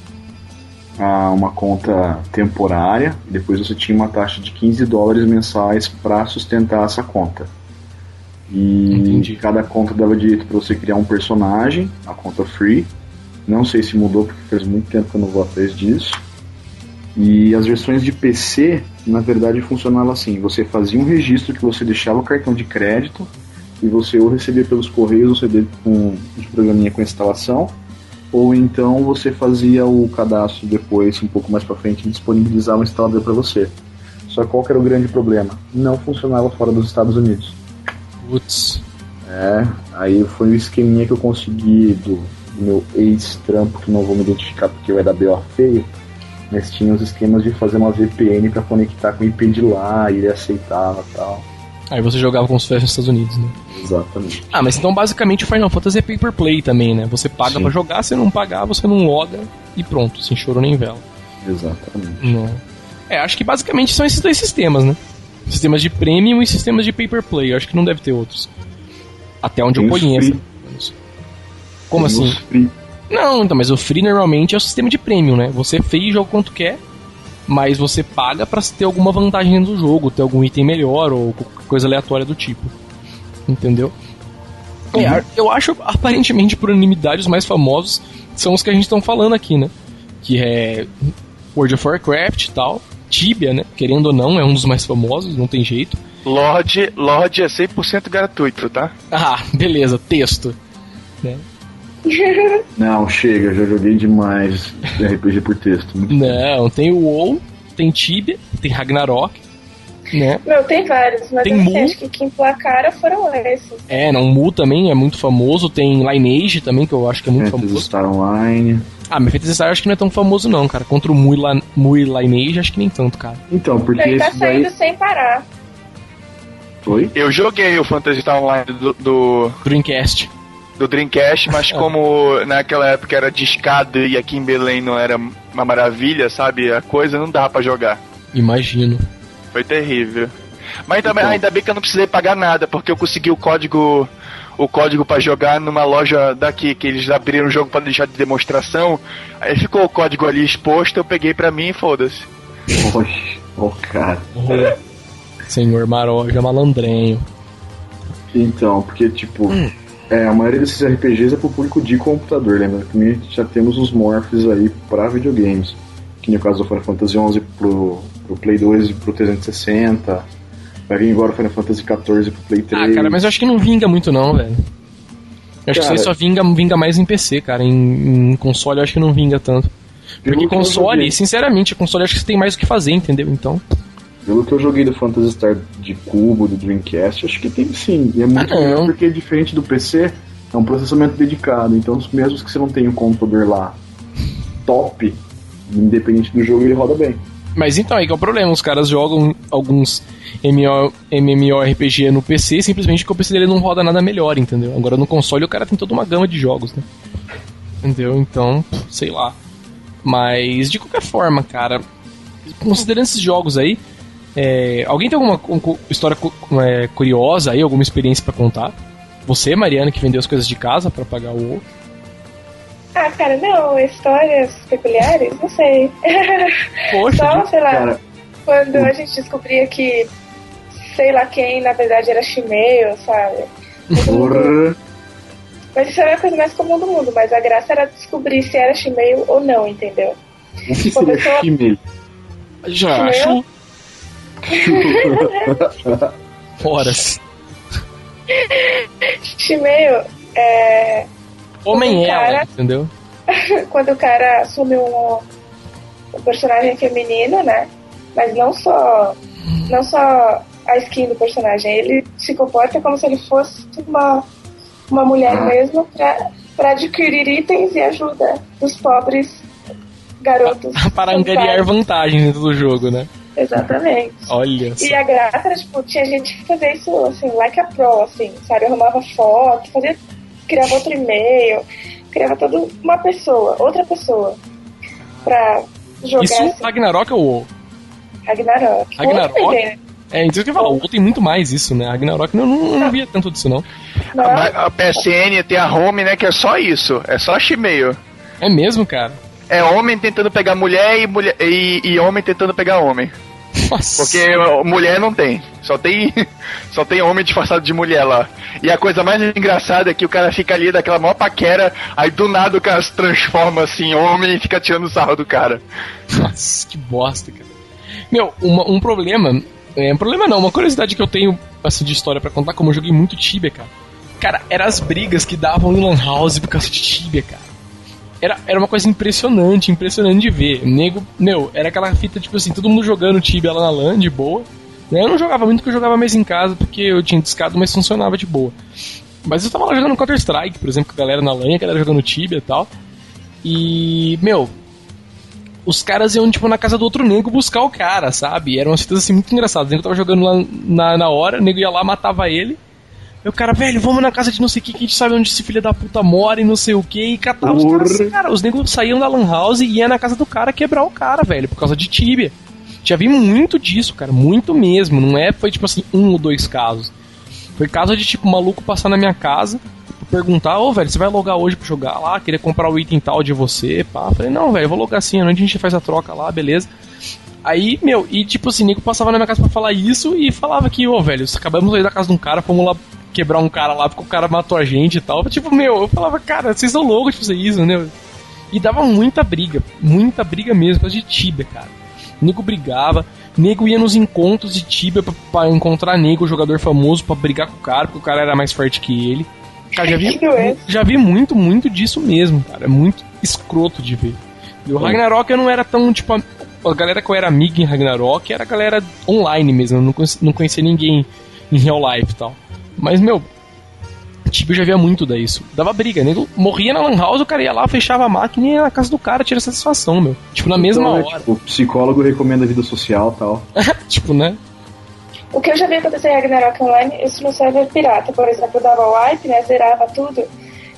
a uma conta temporária, e depois você tinha uma taxa de 15 dólares mensais para sustentar essa conta. E Entendi. cada conta dava direito para você criar um personagem, a conta free. Não sei se mudou porque faz muito tempo que eu não vou atrás disso. E as versões de PC, na verdade, funcionavam assim: você fazia um registro que você deixava o cartão de crédito e você ou recebia pelos correios um CD com de programinha com instalação, ou então você fazia o cadastro depois, um pouco mais para frente, e disponibilizava o instalador para você. Só que qual era o grande problema? Não funcionava fora dos Estados Unidos. Putz. É, aí foi o esqueminha que eu consegui do, do meu ex-trampo, que não vou me identificar porque vai dar B.O. feio, mas tinha os esquemas de fazer uma VPN para conectar com o IP de lá, e ele aceitava e tal. Aí você jogava com os fãs nos Estados Unidos, né? Exatamente. Ah, mas então basicamente o Final Fantasy é pay per play também, né? Você paga para jogar, se não pagar, você não loga e pronto, sem choro nem vela. Exatamente. Não. É, acho que basicamente são esses dois sistemas, né? Sistemas de premium e sistemas de pay per play. Eu acho que não deve ter outros. Até onde Tem eu conheço. Como Tem assim? Não, então, mas o free normalmente é o sistema de premium, né? Você free joga quanto quer, mas você paga para ter alguma vantagem dentro do jogo, ter algum item melhor ou coisa aleatória do tipo. Entendeu? É, uhum. Eu acho, aparentemente, por unanimidade, os mais famosos são os que a gente está falando aqui, né? Que é World of Warcraft e tal. Tibia, né? Querendo ou não, é um dos mais famosos, não tem jeito. Lorde, Lorde é 100% gratuito, tá? Ah, beleza, texto. Né? Não, chega, já joguei demais RPG por texto. não, tem o WoW, tem Tibia, tem Ragnarok, né? Não, tem vários, mas tem Mu. acho que quem placara foram esses. É, não, Mu também é muito famoso, tem Lineage também, que eu acho que é muito Fantasy famoso. Star Online. Ah, mas Fantasy Star acho que não é tão famoso não, cara. Contra o La, Mui Lineage, acho que nem tanto, cara. Então, porque Ele tá saindo daí... sem parar. Oi? Eu joguei o Fantasy Star Online do... do... Dreamcast. Do Dreamcast, mas como naquela época era discado e aqui em Belém não era uma maravilha, sabe? A coisa não dava para jogar. Imagino. Foi terrível. Mas também, ainda bem que eu não precisei pagar nada, porque eu consegui o código o código para jogar numa loja daqui, que eles abriram o jogo para deixar de demonstração. Aí ficou o código ali exposto, eu peguei para mim e foda-se. Oxe, oh, cara. Senhor Maroja malandrenho. Então, porque tipo, hum. É, a maioria desses RPGs é pro público de computador, lembra? Também já temos os morphs aí para videogames. Que no caso do Final Fantasy XI pro, pro Play 2 e pro 360 Vai vir agora o Final Fantasy XIV pro Play 3. Ah, cara, mas eu acho que não vinga muito não, velho. Eu acho cara, que isso aí só vinga, vinga mais em PC, cara. Em, em console eu acho que não vinga tanto. Porque console, sinceramente, console acho que você tem mais o que fazer, entendeu? Então. Pelo que eu joguei do Phantasy Star de cubo, do Dreamcast, acho que tem sim. E é muito ah, porque diferente do PC, É um processamento dedicado, então mesmo que você não tenha um computador lá top, independente do jogo, ele roda bem. Mas então, aí que é o problema. Os caras jogam alguns MMO, MMORPG no PC simplesmente porque o PC dele não roda nada melhor, entendeu? Agora no console o cara tem toda uma gama de jogos, né? Entendeu? Então, sei lá. Mas, de qualquer forma, cara, considerando esses jogos aí, é, alguém tem alguma um, história é, curiosa aí, alguma experiência para contar? Você, Mariana, que vendeu as coisas de casa para pagar o ah, cara, não, histórias peculiares, não sei. Poxa, Só, sei lá, cara. quando a gente descobria que sei lá quem, na verdade, era Shimei, sabe? Porra. Mas isso era a coisa mais comum do mundo, mas a graça era descobrir se era Shimei ou não, entendeu? O que seria. Shimei? Já acho. Horas. Shimei é Homem ela, cara, entendeu? quando o cara assume um, um personagem feminino, né? Mas não só, não só a skin do personagem, ele se comporta como se ele fosse uma, uma mulher ah. mesmo para adquirir itens e ajuda dos pobres garotos. para angariar vantagens do jogo, né? Exatamente. Olha. E a graça era, tipo, tinha gente que fazia isso, assim, like a pro, assim, sabe? Arrumava foto, fazia criava outro e-mail, criava toda uma pessoa, outra pessoa, pra jogar. Isso assim. Ragnarok ou? Ragnarok. Ragnarok? Né? É, então que eu falar, o tem muito mais isso, né? Ragnarok não, não, não via tanto disso, não. não. A, a, PSN tem a home, né, que é só isso, é só chimeio. É mesmo, cara? É homem tentando pegar mulher e, mulher, e, e homem tentando pegar homem. Nossa. Porque mulher não tem. Só tem só tem homem disfarçado de mulher lá. E a coisa mais engraçada é que o cara fica ali daquela maior paquera, aí do nada o cara se transforma assim em homem e fica tirando sarro do cara. Nossa, que bosta, cara. Meu, uma, um problema. É, um problema não, uma curiosidade que eu tenho assim, de história para contar, como eu joguei muito Tibia, cara. Cara, eram as brigas que davam em Lan House por causa de Tibia, cara era, era uma coisa impressionante, impressionante de ver. nego, meu, era aquela fita, tipo assim, todo mundo jogando Tibia lá na LAN, de boa. Eu não jogava muito porque eu jogava mais em casa, porque eu tinha discado, mas funcionava de boa. Mas eu tava lá jogando Counter-Strike, por exemplo, com a galera na LAN, a galera jogando Tibia e tal. E, meu, os caras iam, tipo, na casa do outro nego buscar o cara, sabe? Eram umas fitas assim muito engraçadas. O nego tava jogando lá na, na hora, o nego ia lá, matava ele. Aí o cara, velho, vamos na casa de não sei o que, que a gente sabe onde esse filho da puta mora e não sei o que, e catava os caras. Cara, os negros saíam da Lan House e iam na casa do cara quebrar o cara, velho, por causa de Tibia. Já vi muito disso, cara, muito mesmo. Não é, foi tipo assim, um ou dois casos. Foi caso de tipo, maluco passar na minha casa, perguntar, ô velho, você vai logar hoje pra jogar lá? Queria comprar o item tal de você, pá. Falei, não, velho, vou logar assim, a gente faz a troca lá, beleza. Aí, meu, e tipo assim, Nico passava na minha casa pra falar isso e falava que, ô velho, acabamos de sair da casa de um cara, fomos lá quebrar um cara lá porque o cara matou a gente e tal. Tipo, meu, eu falava, cara, vocês são loucos de fazer isso, né? E dava muita briga, muita briga mesmo, de Tibia, cara. Nego brigava, nego ia nos encontros de Tibia pra, pra encontrar nego, jogador famoso, pra brigar com o cara, porque o cara era mais forte que ele. Cara, já vi, já vi muito, muito disso mesmo, cara. É muito escroto de ver. E o Ragnarok eu não era tão, tipo, a, a galera que eu era amiga em Ragnarok era a galera online mesmo, eu não conhecia, não conhecia ninguém em real life e tal. Mas, meu, tipo, eu já via muito disso. Dava briga, nego morria na Lan House, o cara ia lá, fechava a máquina e ia na casa do cara, tira satisfação, meu. Tipo, na mesma então, é, hora. Tipo, o psicólogo recomenda vida social e tal. tipo, né? O que eu já vi acontecer em Ragnarok Online, isso no server pirata, por exemplo, dava wipe, né, zerava tudo.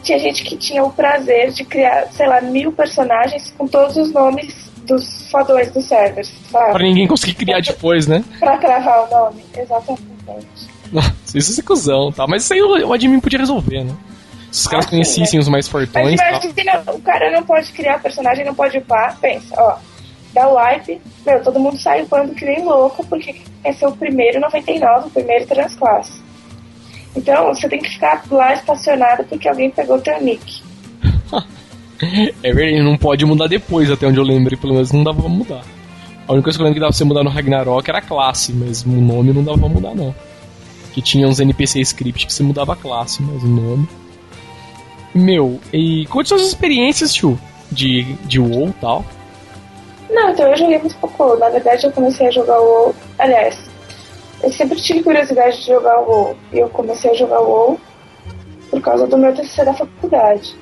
Tinha gente que tinha o prazer de criar, sei lá, mil personagens com todos os nomes dos fodões dos servers, sabe? Pra ninguém conseguir criar depois, né? Pra travar o nome, exatamente. Isso é cuzão, tá? Mas isso aí o, o admin podia resolver, né? Se os caras ah, conhecessem os mais fortões. Mas imagina, o cara não pode criar personagem, não pode upar. Pensa, ó. Dá wipe, meu, todo mundo sai upando que nem louco, porque quer ser o primeiro 99, o primeiro transclasse. Então, você tem que ficar lá estacionado porque alguém pegou teu nick. é verdade, não pode mudar depois, até onde eu lembro, pelo menos não dava pra mudar. A única coisa que eu lembro que dava pra você mudar no Ragnarok era a classe, mas o nome não dava pra mudar, não que tinha uns NPC script que você mudava a classe, mas o nome. Meu, e quais são as experiências, tio, de, de WoW e tal? Não, então eu joguei muito pouco. Na verdade, eu comecei a jogar WoW. Aliás, eu sempre tive curiosidade de jogar WoW. E eu comecei a jogar WoW por causa do meu TCC da faculdade.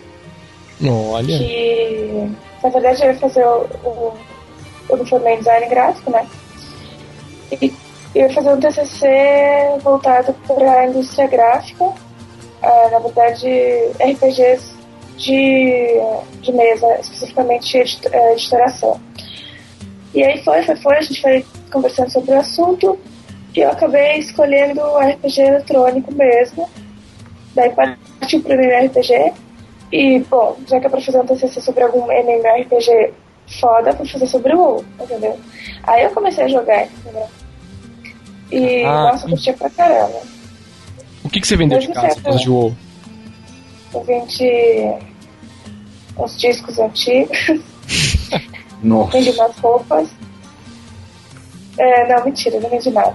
Olha. Que, na verdade, eu ia fazer o. o eu me formei em design gráfico, né? E eu ia fazer um TCC voltado para a indústria gráfica, uh, na verdade, RPGs de, de mesa, especificamente editoração. E aí foi, foi, foi, a gente foi conversando sobre o assunto e eu acabei escolhendo RPG eletrônico mesmo. Daí partiu para o MMORPG. E, bom, já que é para fazer um TCC sobre algum MMORPG foda, vou fazer sobre o WoW, entendeu? Aí eu comecei a jogar, entendeu? E, ah, nossa, curtia pra caramba. O que, que você vendeu de casa causa de WoW? Eu vendi uns discos antigos. Nossa. Vendi umas roupas. É, não, mentira, não vendi nada.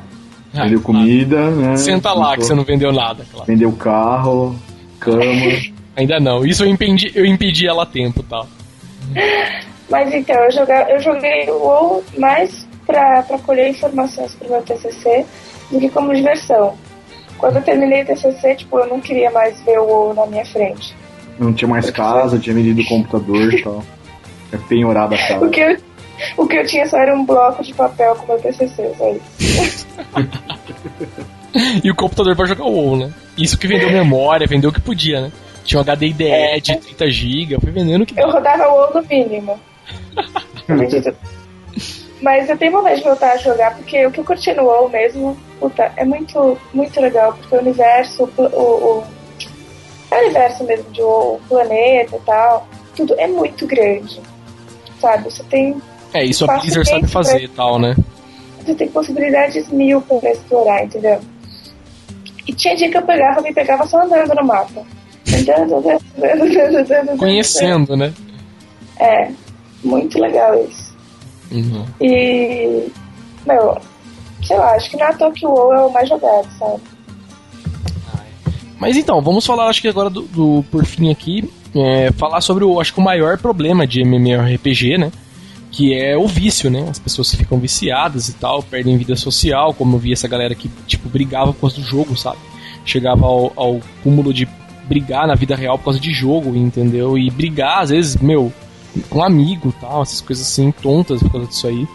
Ah, vendeu comida, né? Senta lá que você não vendeu nada, claro. Vendeu carro, cama. Ainda não. Isso eu impedi, eu impedi ela a tempo, tá? Mas então, eu, joga, eu joguei o WoW mais pra, pra colher informações pro meu TCC do que como diversão. Quando eu terminei o TCC, tipo, eu não queria mais ver o WoW na minha frente. Não tinha mais casa, tinha vendido o computador e tal. É penhorada a casa. O que, eu, o que eu tinha só era um bloco de papel com meu TCC, só isso. e o computador para jogar o WoW, né? Isso que vendeu memória, vendeu o que podia, né? Tinha um HD IDE é. de 30 GB, foi vendendo o que. Eu rodava o WoW no mínimo. Mas eu tenho vontade de voltar a jogar, porque o que WoW mesmo, puta, é muito, muito legal, porque o universo, o, o, o universo mesmo de WoW, o planeta e tal, tudo é muito grande, sabe? Você tem... É, isso a Blizzard sabe fazer e tal, né? Você tem possibilidades mil para explorar, entendeu? E tinha dia que eu pegava, me pegava só andando no mapa. Andando, andando, andando, andando, andando. Conhecendo, né? É, muito legal isso. Uhum. E, meu, sei lá, acho que não é toa que o WoW é o mais jogado, sabe? Mas então, vamos falar, acho que agora do, do por fim aqui, é, falar sobre o, acho que o maior problema de MMORPG, né? Que é o vício, né? As pessoas ficam viciadas e tal, perdem vida social, como eu vi essa galera que, tipo, brigava por causa do jogo, sabe? Chegava ao, ao cúmulo de brigar na vida real por causa de jogo, entendeu? E brigar, às vezes, meu, com um amigo tal, essas coisas assim, tontas por causa disso aí.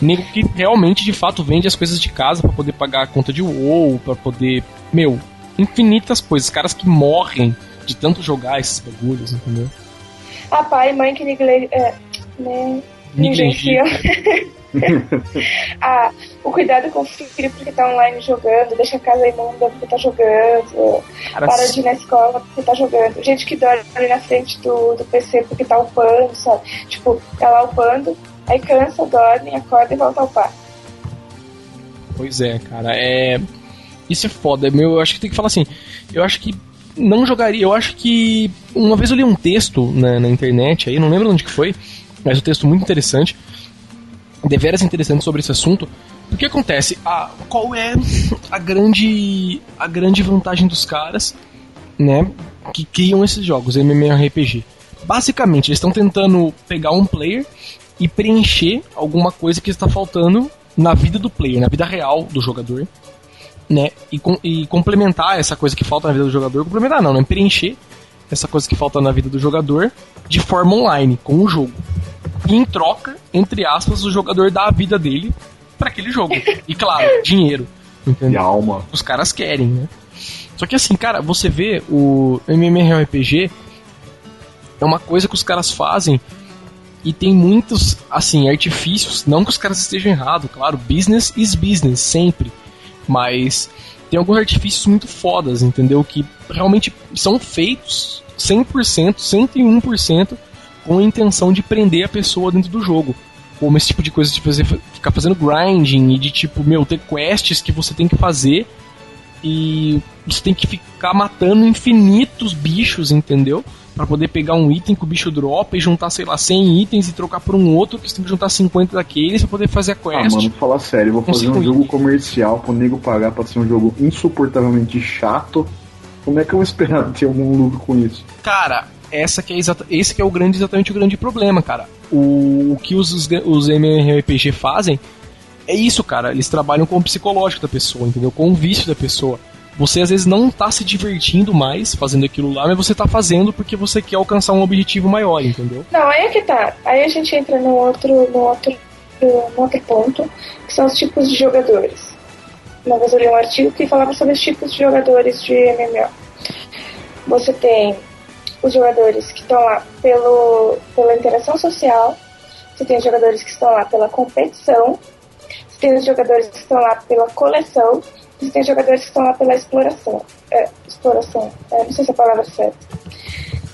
Nego que realmente, de fato, vende as coisas de casa para poder pagar a conta de WoW, para poder, meu, infinitas coisas. Caras que morrem de tanto jogar esses bagulhos, entendeu? Ah, pai e mãe que negle... é, né, negligenciam. ah, o cuidado com o filho porque tá online jogando, deixa a casa imunda porque tá jogando, Cara, para de ir na escola porque tá jogando. Gente que dorme na frente do, do PC porque tá upando, sabe? Tipo, tá lá upando, aí cansa, dorme, acorda e volta a upar. Pois é, cara, é. Isso é foda, meu. Eu acho que tem que falar assim. Eu acho que não jogaria. Eu acho que. Uma vez eu li um texto na, na internet aí, não lembro onde que foi, mas um texto muito interessante deveras interessante sobre esse assunto. O que acontece? A, qual é a grande, a grande vantagem dos caras, né, que criam esses jogos MMORPG? Basicamente, eles estão tentando pegar um player e preencher alguma coisa que está faltando na vida do player, na vida real do jogador, né? E, com, e complementar essa coisa que falta na vida do jogador, complementar não, né? Preencher essa coisa que falta na vida do jogador de forma online, com o jogo. E em troca, entre aspas, o jogador dá a vida dele para aquele jogo. E claro, dinheiro. Entendeu? E alma. Os caras querem, né? Só que assim, cara, você vê o MMORPG é uma coisa que os caras fazem e tem muitos, assim, artifícios. Não que os caras estejam errados, claro, business is business, sempre. Mas tem alguns artifícios muito fodas, entendeu? Que realmente são feitos 100%, 101% com a intenção de prender a pessoa dentro do jogo. Como esse tipo de coisa de fazer, ficar fazendo grinding e de tipo, meu, ter quests que você tem que fazer e você tem que ficar matando infinitos bichos, entendeu? Para poder pegar um item que o bicho dropa e juntar, sei lá, 100 itens e trocar por um outro que você tem que juntar 50 daqueles pra poder fazer a quest. Ah, mano, falar sério, eu vou fazer um jogo comercial pro nego pagar pra ser um jogo insuportavelmente chato. Como é que eu vou esperar ter algum lucro com isso? Cara, essa que é esse que é o grande, exatamente o grande problema, cara. O, o que os, os, os MMORPG fazem é isso, cara. Eles trabalham com o psicológico da pessoa, entendeu? Com o vício da pessoa. você às vezes não tá se divertindo mais fazendo aquilo lá, mas você tá fazendo porque você quer alcançar um objetivo maior, entendeu? Não, aí é que tá. Aí a gente entra no outro, no outro, no outro ponto, que são os tipos de jogadores. Uma vez eu li um artigo que falava sobre os tipos de jogadores de MMO. Você tem os jogadores que estão lá pelo, pela interação social, você tem os jogadores que estão lá pela competição, você tem os jogadores que estão lá pela coleção, você tem jogadores que estão lá pela exploração. É, exploração. É, não sei se é a palavra certa.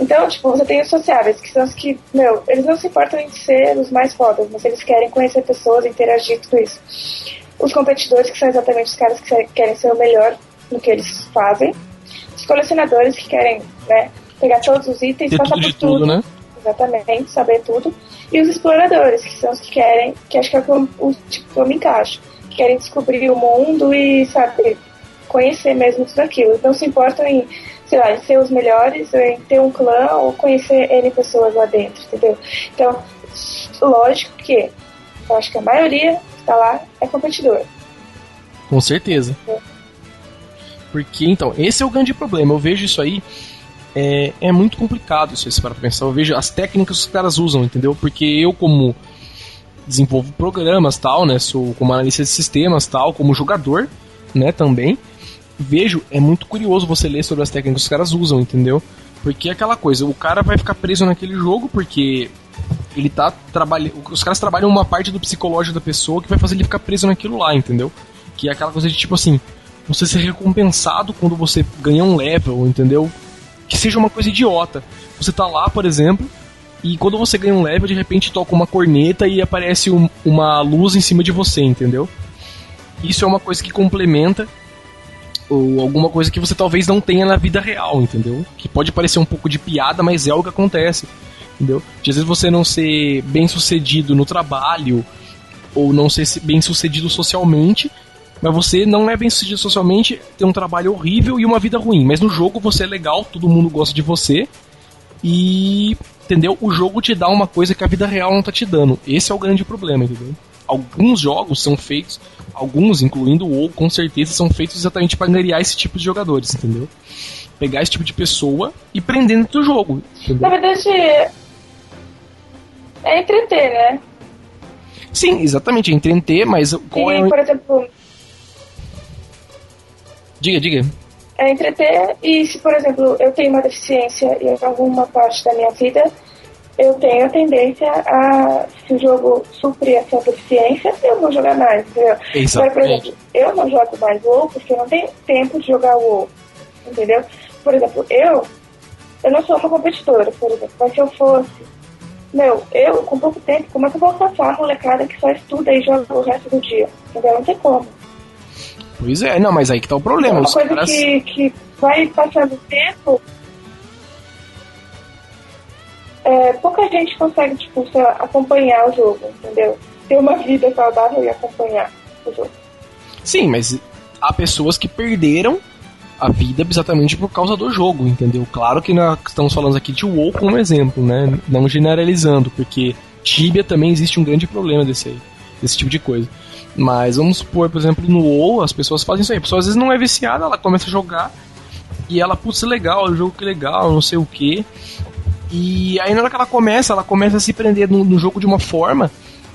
Então, tipo, você tem os sociáveis, que são os que, meu, eles não se importam em ser os mais fodas, mas eles querem conhecer pessoas, interagir, tudo isso. Os competidores, que são exatamente os caras que querem ser o melhor no que eles fazem. Os colecionadores, que querem, né, pegar todos os itens, Ter passar tudo por de tudo, né? Exatamente, saber tudo. E os exploradores, que são os que querem, que acho que é o tipo que eu me encaixo, que querem descobrir o mundo e, sabe, conhecer mesmo tudo aquilo. Não se importam em, sei lá, em ser os melhores, em ter um clã ou conhecer N pessoas lá dentro, entendeu? Então, lógico que eu acho que a maioria que tá lá é competidor. Com certeza. É. Porque, então, esse é o grande problema. Eu vejo isso aí. É, é muito complicado se para pensar. Eu vejo as técnicas que os caras usam, entendeu? Porque eu, como desenvolvo programas tal, né? Sou como analista de sistemas tal, como jogador, né? Também vejo é muito curioso você ler sobre as técnicas que os caras usam, entendeu? Porque é aquela coisa, o cara vai ficar preso naquele jogo porque ele tá trabalhando. Os caras trabalham uma parte do psicológico da pessoa que vai fazer ele ficar preso naquilo lá, entendeu? Que é aquela coisa de tipo assim, você ser recompensado quando você ganha um level, entendeu? Que seja uma coisa idiota. Você tá lá, por exemplo, e quando você ganha um level, de repente toca uma corneta e aparece um- uma luz em cima de você, entendeu? Isso é uma coisa que complementa ou alguma coisa que você talvez não tenha na vida real, entendeu? Que pode parecer um pouco de piada, mas é o que acontece, entendeu? De às vezes você não ser bem sucedido no trabalho ou não ser bem sucedido socialmente, mas você não é bem sucedido socialmente, tem um trabalho horrível e uma vida ruim. Mas no jogo você é legal, todo mundo gosta de você e entendeu? O jogo te dá uma coisa que a vida real não tá te dando. Esse é o grande problema, entendeu? Alguns jogos são feitos, alguns, incluindo o WoW, com certeza, são feitos exatamente para angariar esse tipo de jogadores, entendeu? Pegar esse tipo de pessoa e prender dentro do jogo, entendeu? Na verdade, é entreter, né? Sim, exatamente, é entreter, mas qual é E, o... por exemplo, Diga, diga. é entreter e se, por exemplo, eu tenho uma deficiência em alguma parte da minha vida, eu tenho a tendência a, se o jogo suprir essa deficiência, eu vou jogar mais, entendeu? Agora, por Exatamente. exemplo, eu não jogo mais WoW porque eu não tenho tempo de jogar WoW, entendeu? Por exemplo, eu, eu não sou uma competidora, por exemplo, mas se eu fosse, meu, eu com pouco tempo, como é que eu vou alcançar a molecada que só estuda e joga o resto do dia? Entendeu? Não tem como. Pois é, não, mas aí que tá o É problema. uma Os coisa caras... que, que vai passando o tempo. É, pouca gente consegue, tipo, acompanhar o jogo, entendeu? Ter uma vida saudável e acompanhar o jogo. Sim, mas há pessoas que perderam a vida exatamente por causa do jogo, entendeu? Claro que nós estamos falando aqui de WoW como exemplo, né? Não generalizando, porque Tibia também existe um grande problema desse aí, desse tipo de coisa. Mas vamos supor, por exemplo, no WoW, as pessoas fazem isso aí. A pessoa às vezes não é viciada, ela começa a jogar e ela, putz, legal, o jogo que legal, não sei o que. E aí na hora que ela começa, ela começa a se prender no, no jogo de uma forma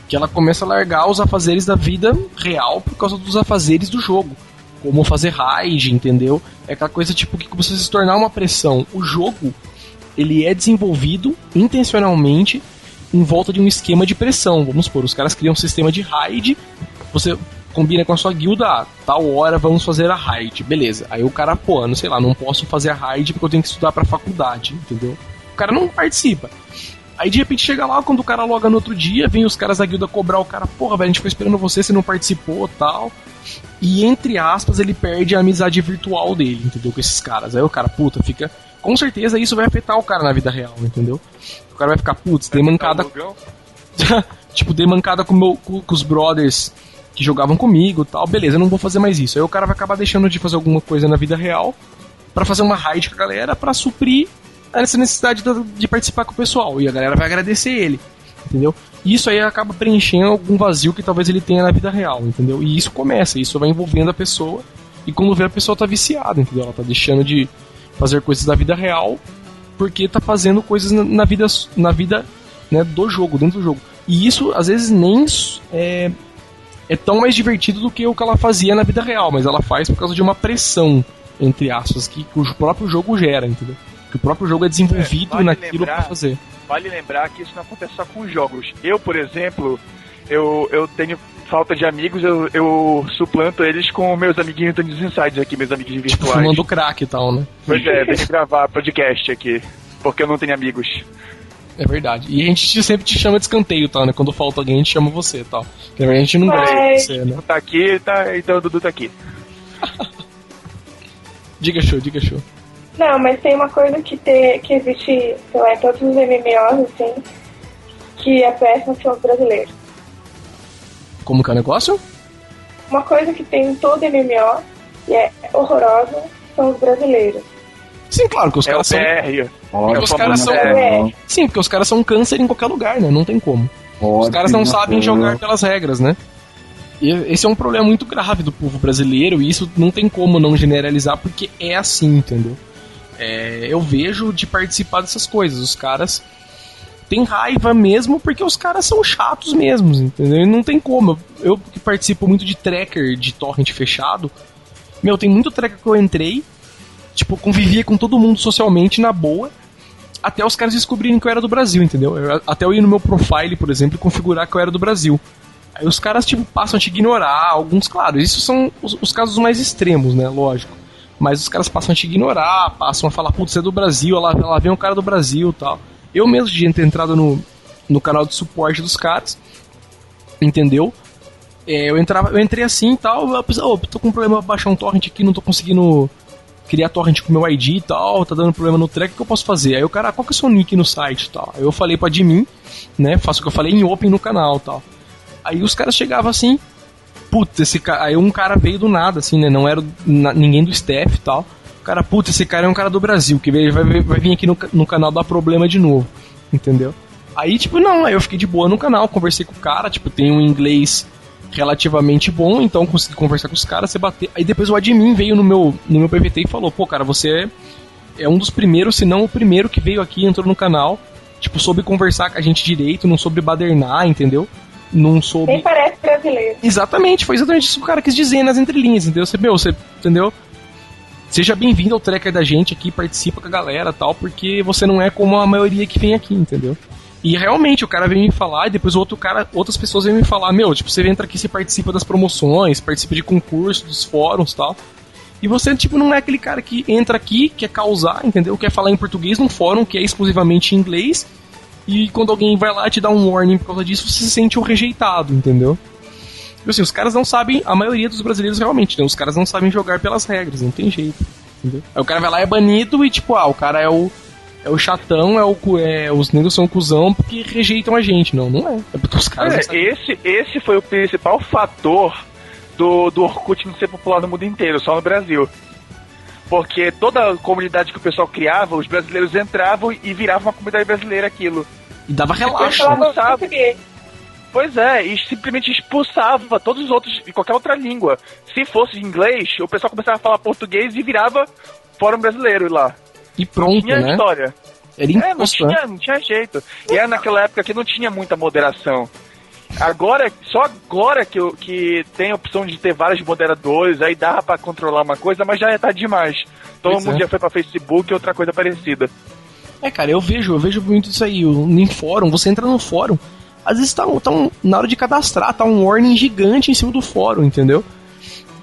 que ela começa a largar os afazeres da vida real por causa dos afazeres do jogo. Como fazer raid, entendeu? É aquela coisa tipo que começa a se tornar uma pressão. O jogo, ele é desenvolvido intencionalmente em volta de um esquema de pressão. Vamos supor, os caras criam um sistema de raid, você combina com a sua guilda, ah, tal hora vamos fazer a raid, beleza. Aí o cara, pô, não sei lá, não posso fazer a raid porque eu tenho que estudar pra faculdade, entendeu? O cara não participa. Aí de repente chega lá, quando o cara loga no outro dia, vem os caras da guilda cobrar o cara, porra, velho, a gente ficou esperando você, você não participou tal. E entre aspas, ele perde a amizade virtual dele, entendeu? Com esses caras. Aí o cara, puta, fica. Com certeza isso vai afetar o cara na vida real, entendeu? O cara vai ficar, putz, dei mancada. tipo, dei mancada com, meu, com, com os brothers que jogavam comigo e tal. Beleza, eu não vou fazer mais isso. Aí o cara vai acabar deixando de fazer alguma coisa na vida real pra fazer uma raid com a galera pra suprir essa necessidade da- de participar com o pessoal. E a galera vai agradecer ele, entendeu? E Isso aí acaba preenchendo algum vazio que talvez ele tenha na vida real, entendeu? E isso começa, isso vai envolvendo a pessoa E quando vê a pessoa tá viciada, entendeu? Ela tá deixando de fazer coisas da vida real porque tá fazendo coisas na, na vida, na vida né, do jogo, dentro do jogo. E isso, às vezes, nem é, é tão mais divertido do que o que ela fazia na vida real, mas ela faz por causa de uma pressão, entre aspas, que, que o próprio jogo gera, entendeu? Que o próprio jogo é desenvolvido é, vale naquilo lembrar, pra fazer. Vale lembrar que isso não acontece só com jogos. Eu, por exemplo, eu, eu tenho falta de amigos, eu, eu suplanto eles com meus amiguinhos do News Insights aqui, meus amiguinhos virtuais. Tipo, fumando crack e tal, né? Pois é, tem que gravar podcast aqui, porque eu não tenho amigos. É verdade. E a gente sempre te chama de escanteio, tá, né? Quando falta alguém, a gente chama você, tal. Tá? Porque a gente não gosta de você, né? Tá aqui, tá, então o Dudu tá aqui. diga show, diga show. Não, mas tem uma coisa que, te, que existe, sei lá, em todos os MMOs, assim, que é péssima são os brasileiros. Como que é o negócio? Uma coisa que tem em todo MMO e é horrorosa são os brasileiros. Sim, claro, que os é caras são. Olha, os caras são. Sim, porque os caras são câncer em qualquer lugar, né? Não tem como. os caras não sabem jogar pelas regras, né? E esse é um problema muito grave do povo brasileiro e isso não tem como não generalizar porque é assim, entendeu? É, eu vejo de participar dessas coisas. Os caras tem raiva mesmo porque os caras são chatos mesmo, entendeu? E não tem como. Eu que participo muito de tracker de torrent fechado, meu, tem muito tracker que eu entrei, tipo, convivia com todo mundo socialmente na boa, até os caras descobrirem que eu era do Brasil, entendeu? Eu, até eu ir no meu profile, por exemplo, e configurar que eu era do Brasil. Aí os caras, tipo, passam a te ignorar, alguns, claro, isso são os, os casos mais extremos, né? Lógico. Mas os caras passam a te ignorar, passam a falar, putz, você é do Brasil, lá, lá vem um cara do Brasil tal. Eu mesmo tinha entrado no, no canal de suporte dos caras, entendeu? É, eu, entrava, eu entrei assim e tal, eu oh, tô com problema baixar um torrent aqui, não tô conseguindo criar torrent com meu ID e tal, tá dando problema no track, o que eu posso fazer? Aí o cara, qual que é o seu nick no site e tal? Aí eu falei pra admin, né, faço o que eu falei em open no canal e tal. Aí os caras chegavam assim, putz, esse cara, aí um cara veio do nada, assim, né, não era ninguém do staff e tal cara, puta, esse cara é um cara do Brasil, que vai, vai, vai vir aqui no, no canal dar problema de novo, entendeu? Aí, tipo, não, aí eu fiquei de boa no canal, conversei com o cara, tipo, tem um inglês relativamente bom, então consegui conversar com os caras, você bater. Aí depois o admin veio no meu, no meu PVT e falou, pô, cara, você é um dos primeiros, se não o primeiro que veio aqui, entrou no canal, tipo, soube conversar com a gente direito, não soube badernar, entendeu? Não soube. Nem parece brasileiro. Exatamente, foi exatamente isso que o cara quis dizer nas entrelinhas, entendeu? Você, meu, você, entendeu? Seja bem-vindo ao tracker da gente aqui, participa com a galera tal, porque você não é como a maioria que vem aqui, entendeu? E realmente o cara vem me falar, e depois outro cara, outras pessoas vêm me falar, meu, tipo, você entra aqui, você participa das promoções, participa de concursos, dos fóruns tal. E você, tipo, não é aquele cara que entra aqui, quer causar, entendeu? Quer falar em português num fórum que é exclusivamente em inglês. E quando alguém vai lá te dar um warning por causa disso, você se sente o rejeitado, entendeu? Tipo assim, os caras não sabem, a maioria dos brasileiros realmente, né? Os caras não sabem jogar pelas regras, não tem jeito. Entendeu? Aí o cara vai lá é banido e tipo, ah, o cara é o é o chatão, é o é, os negros são cuzão porque rejeitam a gente. Não, não é. É porque os caras. É, esse, esse foi o principal fator do, do Orkut não ser popular no mundo inteiro, só no Brasil. Porque toda a comunidade que o pessoal criava, os brasileiros entravam e viravam uma comunidade brasileira aquilo. E dava relaxo. Né? Pois é, e simplesmente expulsava todos os outros de qualquer outra língua. Se fosse inglês, o pessoal começava a falar português e virava fórum brasileiro lá. E pronto, tinha né? história. Era é, não tinha, não tinha jeito. E era naquela época que não tinha muita moderação. Agora, só agora que, que tem a opção de ter vários moderadores, aí dá para controlar uma coisa, mas já tá demais. Todo pois mundo é. já foi pra Facebook e outra coisa parecida. É, cara, eu vejo, eu vejo muito isso aí. Em fórum, você entra no fórum, às vezes tá, tá um, na hora de cadastrar, tá um warning gigante em cima do fórum, entendeu?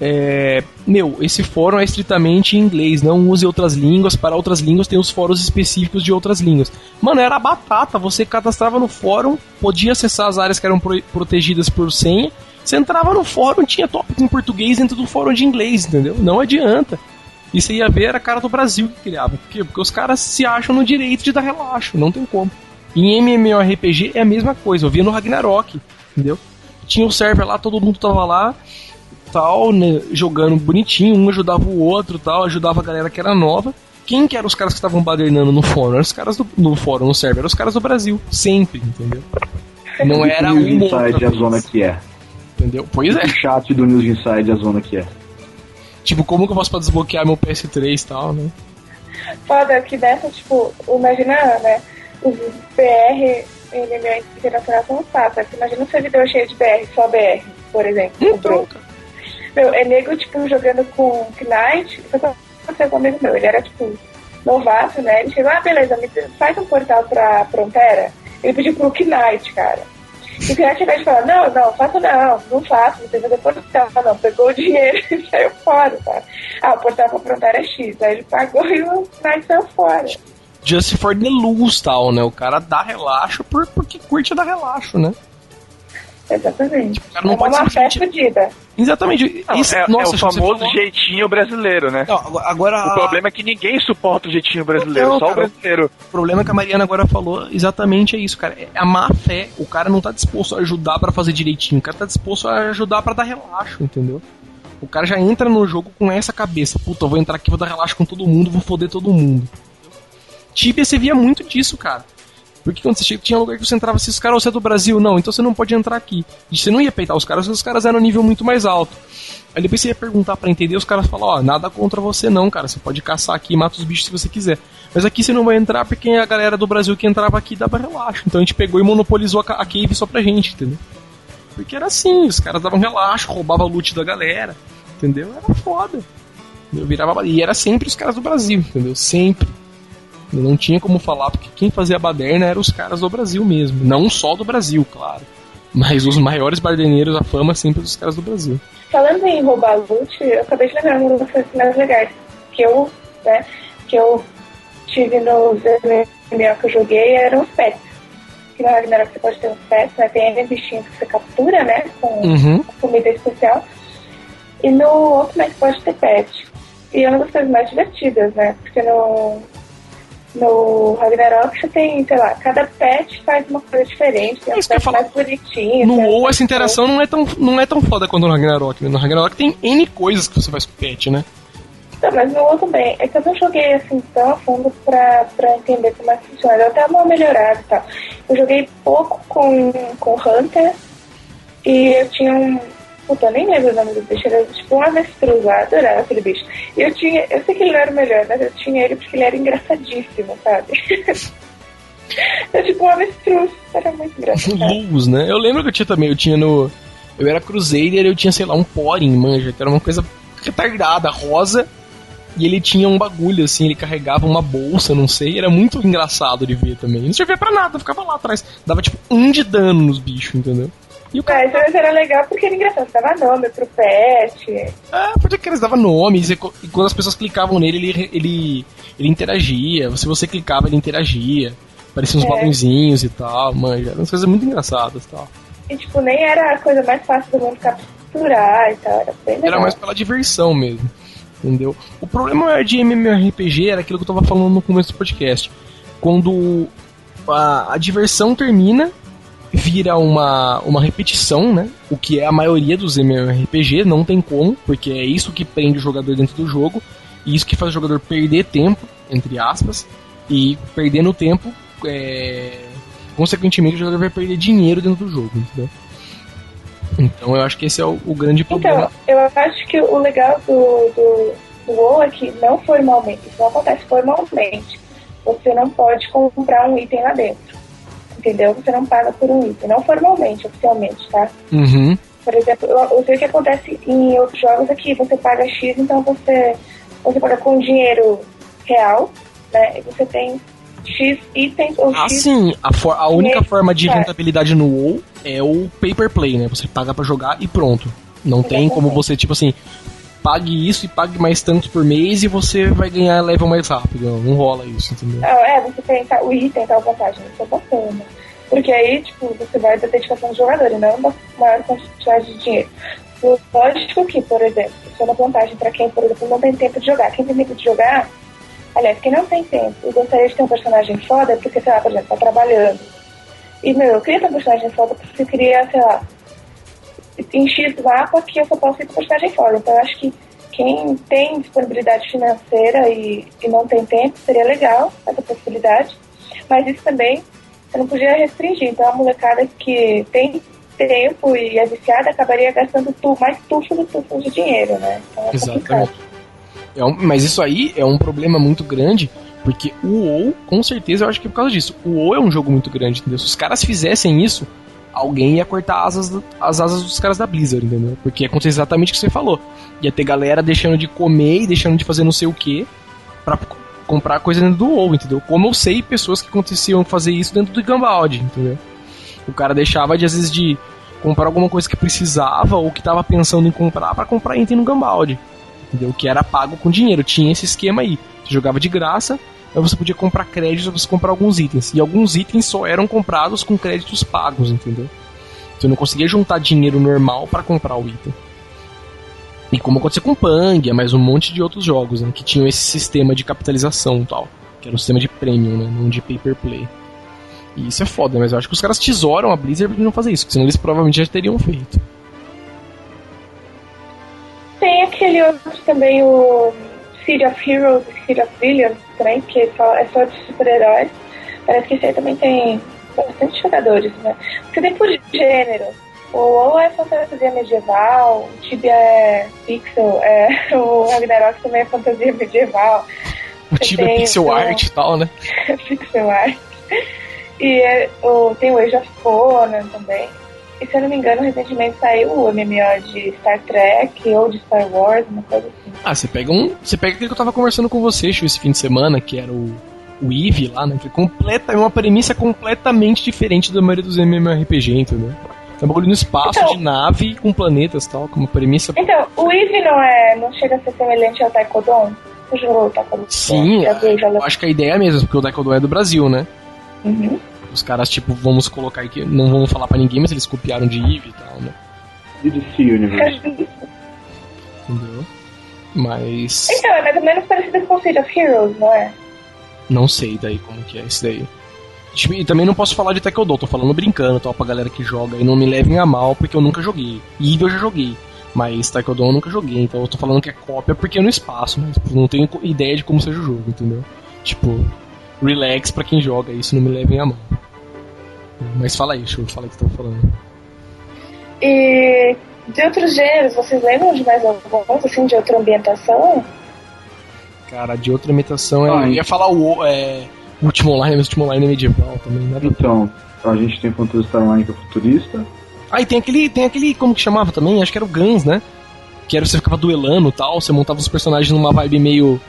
É, meu, esse fórum é estritamente em inglês, não use outras línguas. Para outras línguas tem os fóruns específicos de outras línguas. Mano, era batata. Você cadastrava no fórum, podia acessar as áreas que eram pro protegidas por senha. Você entrava no fórum, tinha tópico em português dentro do fórum de inglês, entendeu? Não adianta. Você ia ver, era a cara do Brasil que criava. Por quê? Porque os caras se acham no direito de dar relaxo, não tem como. Em MMORPG é a mesma coisa, eu via no Ragnarok, entendeu? Tinha o um server lá, todo mundo tava lá, tal, né, jogando bonitinho, um ajudava o outro, tal, ajudava a galera que era nova. Quem que eram os caras que estavam badernando no fórum? Eram os caras do, no fórum, no server, eram os caras do Brasil, sempre, entendeu? Não era o News Inside a zona que é. Entendeu? Pois é. O chat do News Inside a zona que é. Tipo, como que eu posso desbloquear meu PS3 e tal, né? Foda que dessa, tipo, imagina, né? Os BR NMO internacional são fáceis. Imagina um servidor cheio de BR, só BR, por exemplo. Então. Meu, é nego, tipo, jogando com Knight. Foi com um amigo meu. Ele era, tipo, novato, né? Ele chegou, ah, beleza, me faz um portal pra Frontera. Ele pediu pro Knight, cara. E o Knight vai falar, não, não, faço não, não faço, não tem que fazer portal, não. Pegou o dinheiro e saiu fora, tá? Ah, o portal pra Frontera é X. Aí ele pagou e o Knight saiu fora. Just for the lose, tal, né? O cara dá relaxo por, porque curte dar relaxo, né? Exatamente. O cara não é pode uma fé fodida. Exatamente. Não, Isso- é, nossa, é o famoso falou- jeitinho brasileiro, né? Não, agora- O problema é que ninguém suporta o jeitinho brasileiro, Não, só o cara. brasileiro. O problema que a Mariana agora falou exatamente é isso, cara. É a má fé. O cara não tá disposto a ajudar pra fazer direitinho. O cara tá disposto a ajudar pra dar relaxo, entendeu? O cara já entra no jogo com essa cabeça. Puta, eu vou entrar aqui, vou dar relaxo com todo mundo, vou foder todo mundo. Tibia, você via muito disso, cara. Porque quando você tinha lugar que você entrava assim, os caras, você é do Brasil? Não, então você não pode entrar aqui. E você não ia peitar os caras, os caras eram um nível muito mais alto. Aí depois você ia perguntar pra entender, os caras falam, ó, nada contra você não, cara. Você pode caçar aqui e mata os bichos se você quiser. Mas aqui você não vai entrar porque a galera do Brasil que entrava aqui dava relaxo. Então a gente pegou e monopolizou a, a cave só pra gente, entendeu? Porque era assim, os caras davam relaxo, roubavam loot da galera, entendeu? Era foda. Eu virava, e era sempre os caras do Brasil, entendeu? Sempre. Não tinha como falar, porque quem fazia a baderna eram os caras do Brasil mesmo. Não só do Brasil, claro. Mas os maiores baderneiros da fama sempre dos caras do Brasil. Falando em roubar loot, eu acabei de lembrar uma das coisas mais legais que eu, né, que eu tive nos MMO que eu joguei eram os pets. Que no Ragnarok você pode ter uns pets, né? Tem N bichinhos que você captura, né? Com Uhum. comida especial. E no outro né, você pode ter pet. E é uma das coisas mais divertidas, né? Porque no, no Ragnarok você tem, sei lá, cada pet faz uma coisa diferente. Tem É um pet mais bonitinho. No um WoW essa interação não é tão, não é tão foda quanto no Ragnarok. né? No Ragnarok tem N coisas que você faz com o pet, né? Não, mas no outro também. É que eu não joguei assim tão a fundo pra, pra entender como é que funciona. Eu até uma melhorada e tal. Eu joguei pouco com, com Hunter e eu tinha um. Puta, eu nem lembro o nome do bicho, era tipo um avestruz lá, adorava aquele bicho. E eu tinha. Eu sei que ele não era o melhor, mas eu tinha ele porque ele era engraçadíssimo, sabe? é tipo um avestruz, era muito engraçado. Luz, né? Eu lembro que eu tinha também, eu tinha no. Eu era Crusader e eu tinha, sei lá, um Porin, manja, que era uma coisa retardada, rosa. E ele tinha um bagulho assim, ele carregava uma bolsa, não sei, era muito engraçado de ver também. Não servia pra nada, ficava lá atrás. Dava tipo um de dano nos bichos, entendeu? E o cara. Mas era legal porque era engraçado, dava nome pro pet. Ah, porque eles davam nomes, e quando as pessoas clicavam nele, ele, ele, ele interagia. Se você clicava, ele interagia. Apareciam uns É. balãozinhos e tal, manja. Eram coisas muito engraçadas e tal. E tipo, nem era a coisa mais fácil do mundo capturar e tal. Era bem legal. Era mais pela diversão mesmo. Entendeu? O problema de MMORPG era aquilo que eu tava falando no começo do podcast. Quando a, a diversão termina, vira uma, uma repetição, né? O que é a maioria dos MMORPG, não tem como, porque é isso que prende o jogador dentro do jogo, e isso que faz o jogador perder tempo, entre aspas, e perdendo tempo, é, consequentemente o jogador vai perder dinheiro dentro do jogo, entendeu? Então eu acho que esse é o, o grande problema. Então, eu acho que o legal do, do, do WoW é que não formalmente, isso não acontece formalmente. Você não pode comprar um item lá dentro. Entendeu? Você não paga por um item. Não formalmente, oficialmente, tá? Uhum. Por exemplo, eu, eu sei o que acontece em outros jogos aqui. Você paga X, então você, você paga com dinheiro real, né? E você tem X itens ou Ah, X. sim. A, for- a única forma de é. rentabilidade no WoW é o pay per play, né? Você paga pra jogar e pronto. Não tem como Exatamente. você, tipo assim, pague isso e pague mais tanto por mês e você vai ganhar level mais rápido. Não, não rola isso, entendeu? Ah, É, você tem o item tal vantagem, isso é bacana. Porque aí, tipo, você vai da dedicação do jogador e não da maior quantidade de dinheiro. Lógico que, por exemplo, isso é uma vantagem pra quem, por exemplo, não tem tempo de jogar. Quem tem tempo de jogar, aliás, quem não tem tempo e gostaria de ter um personagem foda, porque, sei lá, por exemplo, tá trabalhando. E, meu, eu queria ter um personagem foda porque eu queria, sei lá, em X mapa que eu só posso ir com personagem foda. Então, eu acho que quem tem disponibilidade financeira e, e não tem tempo, seria legal essa possibilidade. Mas isso também, você não podia restringir. Então, a molecada que tem tempo e é viciada, acabaria gastando tu, mais tufo do tufo de dinheiro, né? Então é Exatamente. É um, mas isso aí é um problema muito grande, porque o WoW, com certeza, eu acho que é por causa disso. O WoW é um jogo muito grande, entendeu? Se os caras fizessem isso, alguém ia cortar asas as asas dos caras da Blizzard, entendeu? Porque acontece exatamente o que você falou. Ia ter galera deixando de comer e deixando de fazer não sei o que pra comprar coisa dentro do WoW, entendeu? Como eu sei pessoas que aconteciam fazer isso dentro do Gambald, entendeu? O cara deixava de, às vezes, de comprar alguma coisa que precisava ou que tava pensando em comprar para comprar item no Gambald, entendeu? Que era pago com dinheiro. Tinha esse esquema aí. Você jogava de graça, você podia comprar créditos para você comprar alguns itens. E alguns itens só eram comprados com créditos pagos, entendeu? Você não conseguia juntar dinheiro normal para comprar o item. E como aconteceu com Pangia, mais um monte de outros jogos, né, que tinham esse sistema de capitalização e tal, que era um sistema de premium, né, não de pay per play. E isso é foda, mas eu acho que os caras tesouram a Blizzard pra não fazer isso, senão eles provavelmente já teriam feito. Tem aquele outro também, o City of Heroes e City of Villains, também, que é só, é só de super-heróis. Parece que esse aí também tem bastante jogadores, né? Porque tem por gênero. O WoW é fantasia medieval, o Tibia é pixel, é, o Ragnarok também é fantasia medieval. O Tibia é pixel então, art e tal, né? pixel art. E é, o, tem o Age of Conan também. E se eu não me engano, recentemente saiu o MMO de Star Trek ou de Star Wars, uma coisa assim. Ah, você pega um. Você pega aquele que eu tava conversando com você, Chu, esse fim de semana, que era o. O Eve lá, né? Que é completa, é uma premissa completamente diferente da maioria dos MMORPG, entendeu? É um bagulho no espaço, então, de nave, com planetas e tal, com uma premissa. Então, o Eve não é. não chega a ser semelhante ao Taekwondo? Você jogou o Taekwondo? Sim, é, eu acho que a ideia é a mesma, porque o Taekwondo é do Brasil, né? Uhum. Os caras, tipo, vamos colocar aqui, não vamos falar pra ninguém, mas eles copiaram de Eve e tal, né? E do DC Universe. Entendeu? Mas. Então, é mais ou menos parecido com City of Heroes, não é? Não sei daí como que é esse daí. E também não posso falar de Taekwondo, tô falando brincando, tal, pra galera que joga. E não me levem a mal, porque eu nunca joguei. E eu já joguei. Mas Taekwondo eu nunca joguei, então eu tô falando que é cópia porque é no espaço, mas tipo, não tenho ideia de como seja o jogo, entendeu? Tipo, relax pra quem joga, isso não me levem a mão. Mas fala aí, show, fala o que você tá falando. E de outros gêneros, vocês lembram de mais alguns, assim, de outra ambientação? Cara, de outra ambientação, ah, eu ia falar o é, Último Online, mas Último Online é medieval também, nada Então, a gente tem Phantasy Star Online que é futurista. Ah, e tem aquele, tem aquele, como que chamava também? Acho que era o Guns, né? Que era você ficava duelando e tal, você montava os personagens numa vibe meio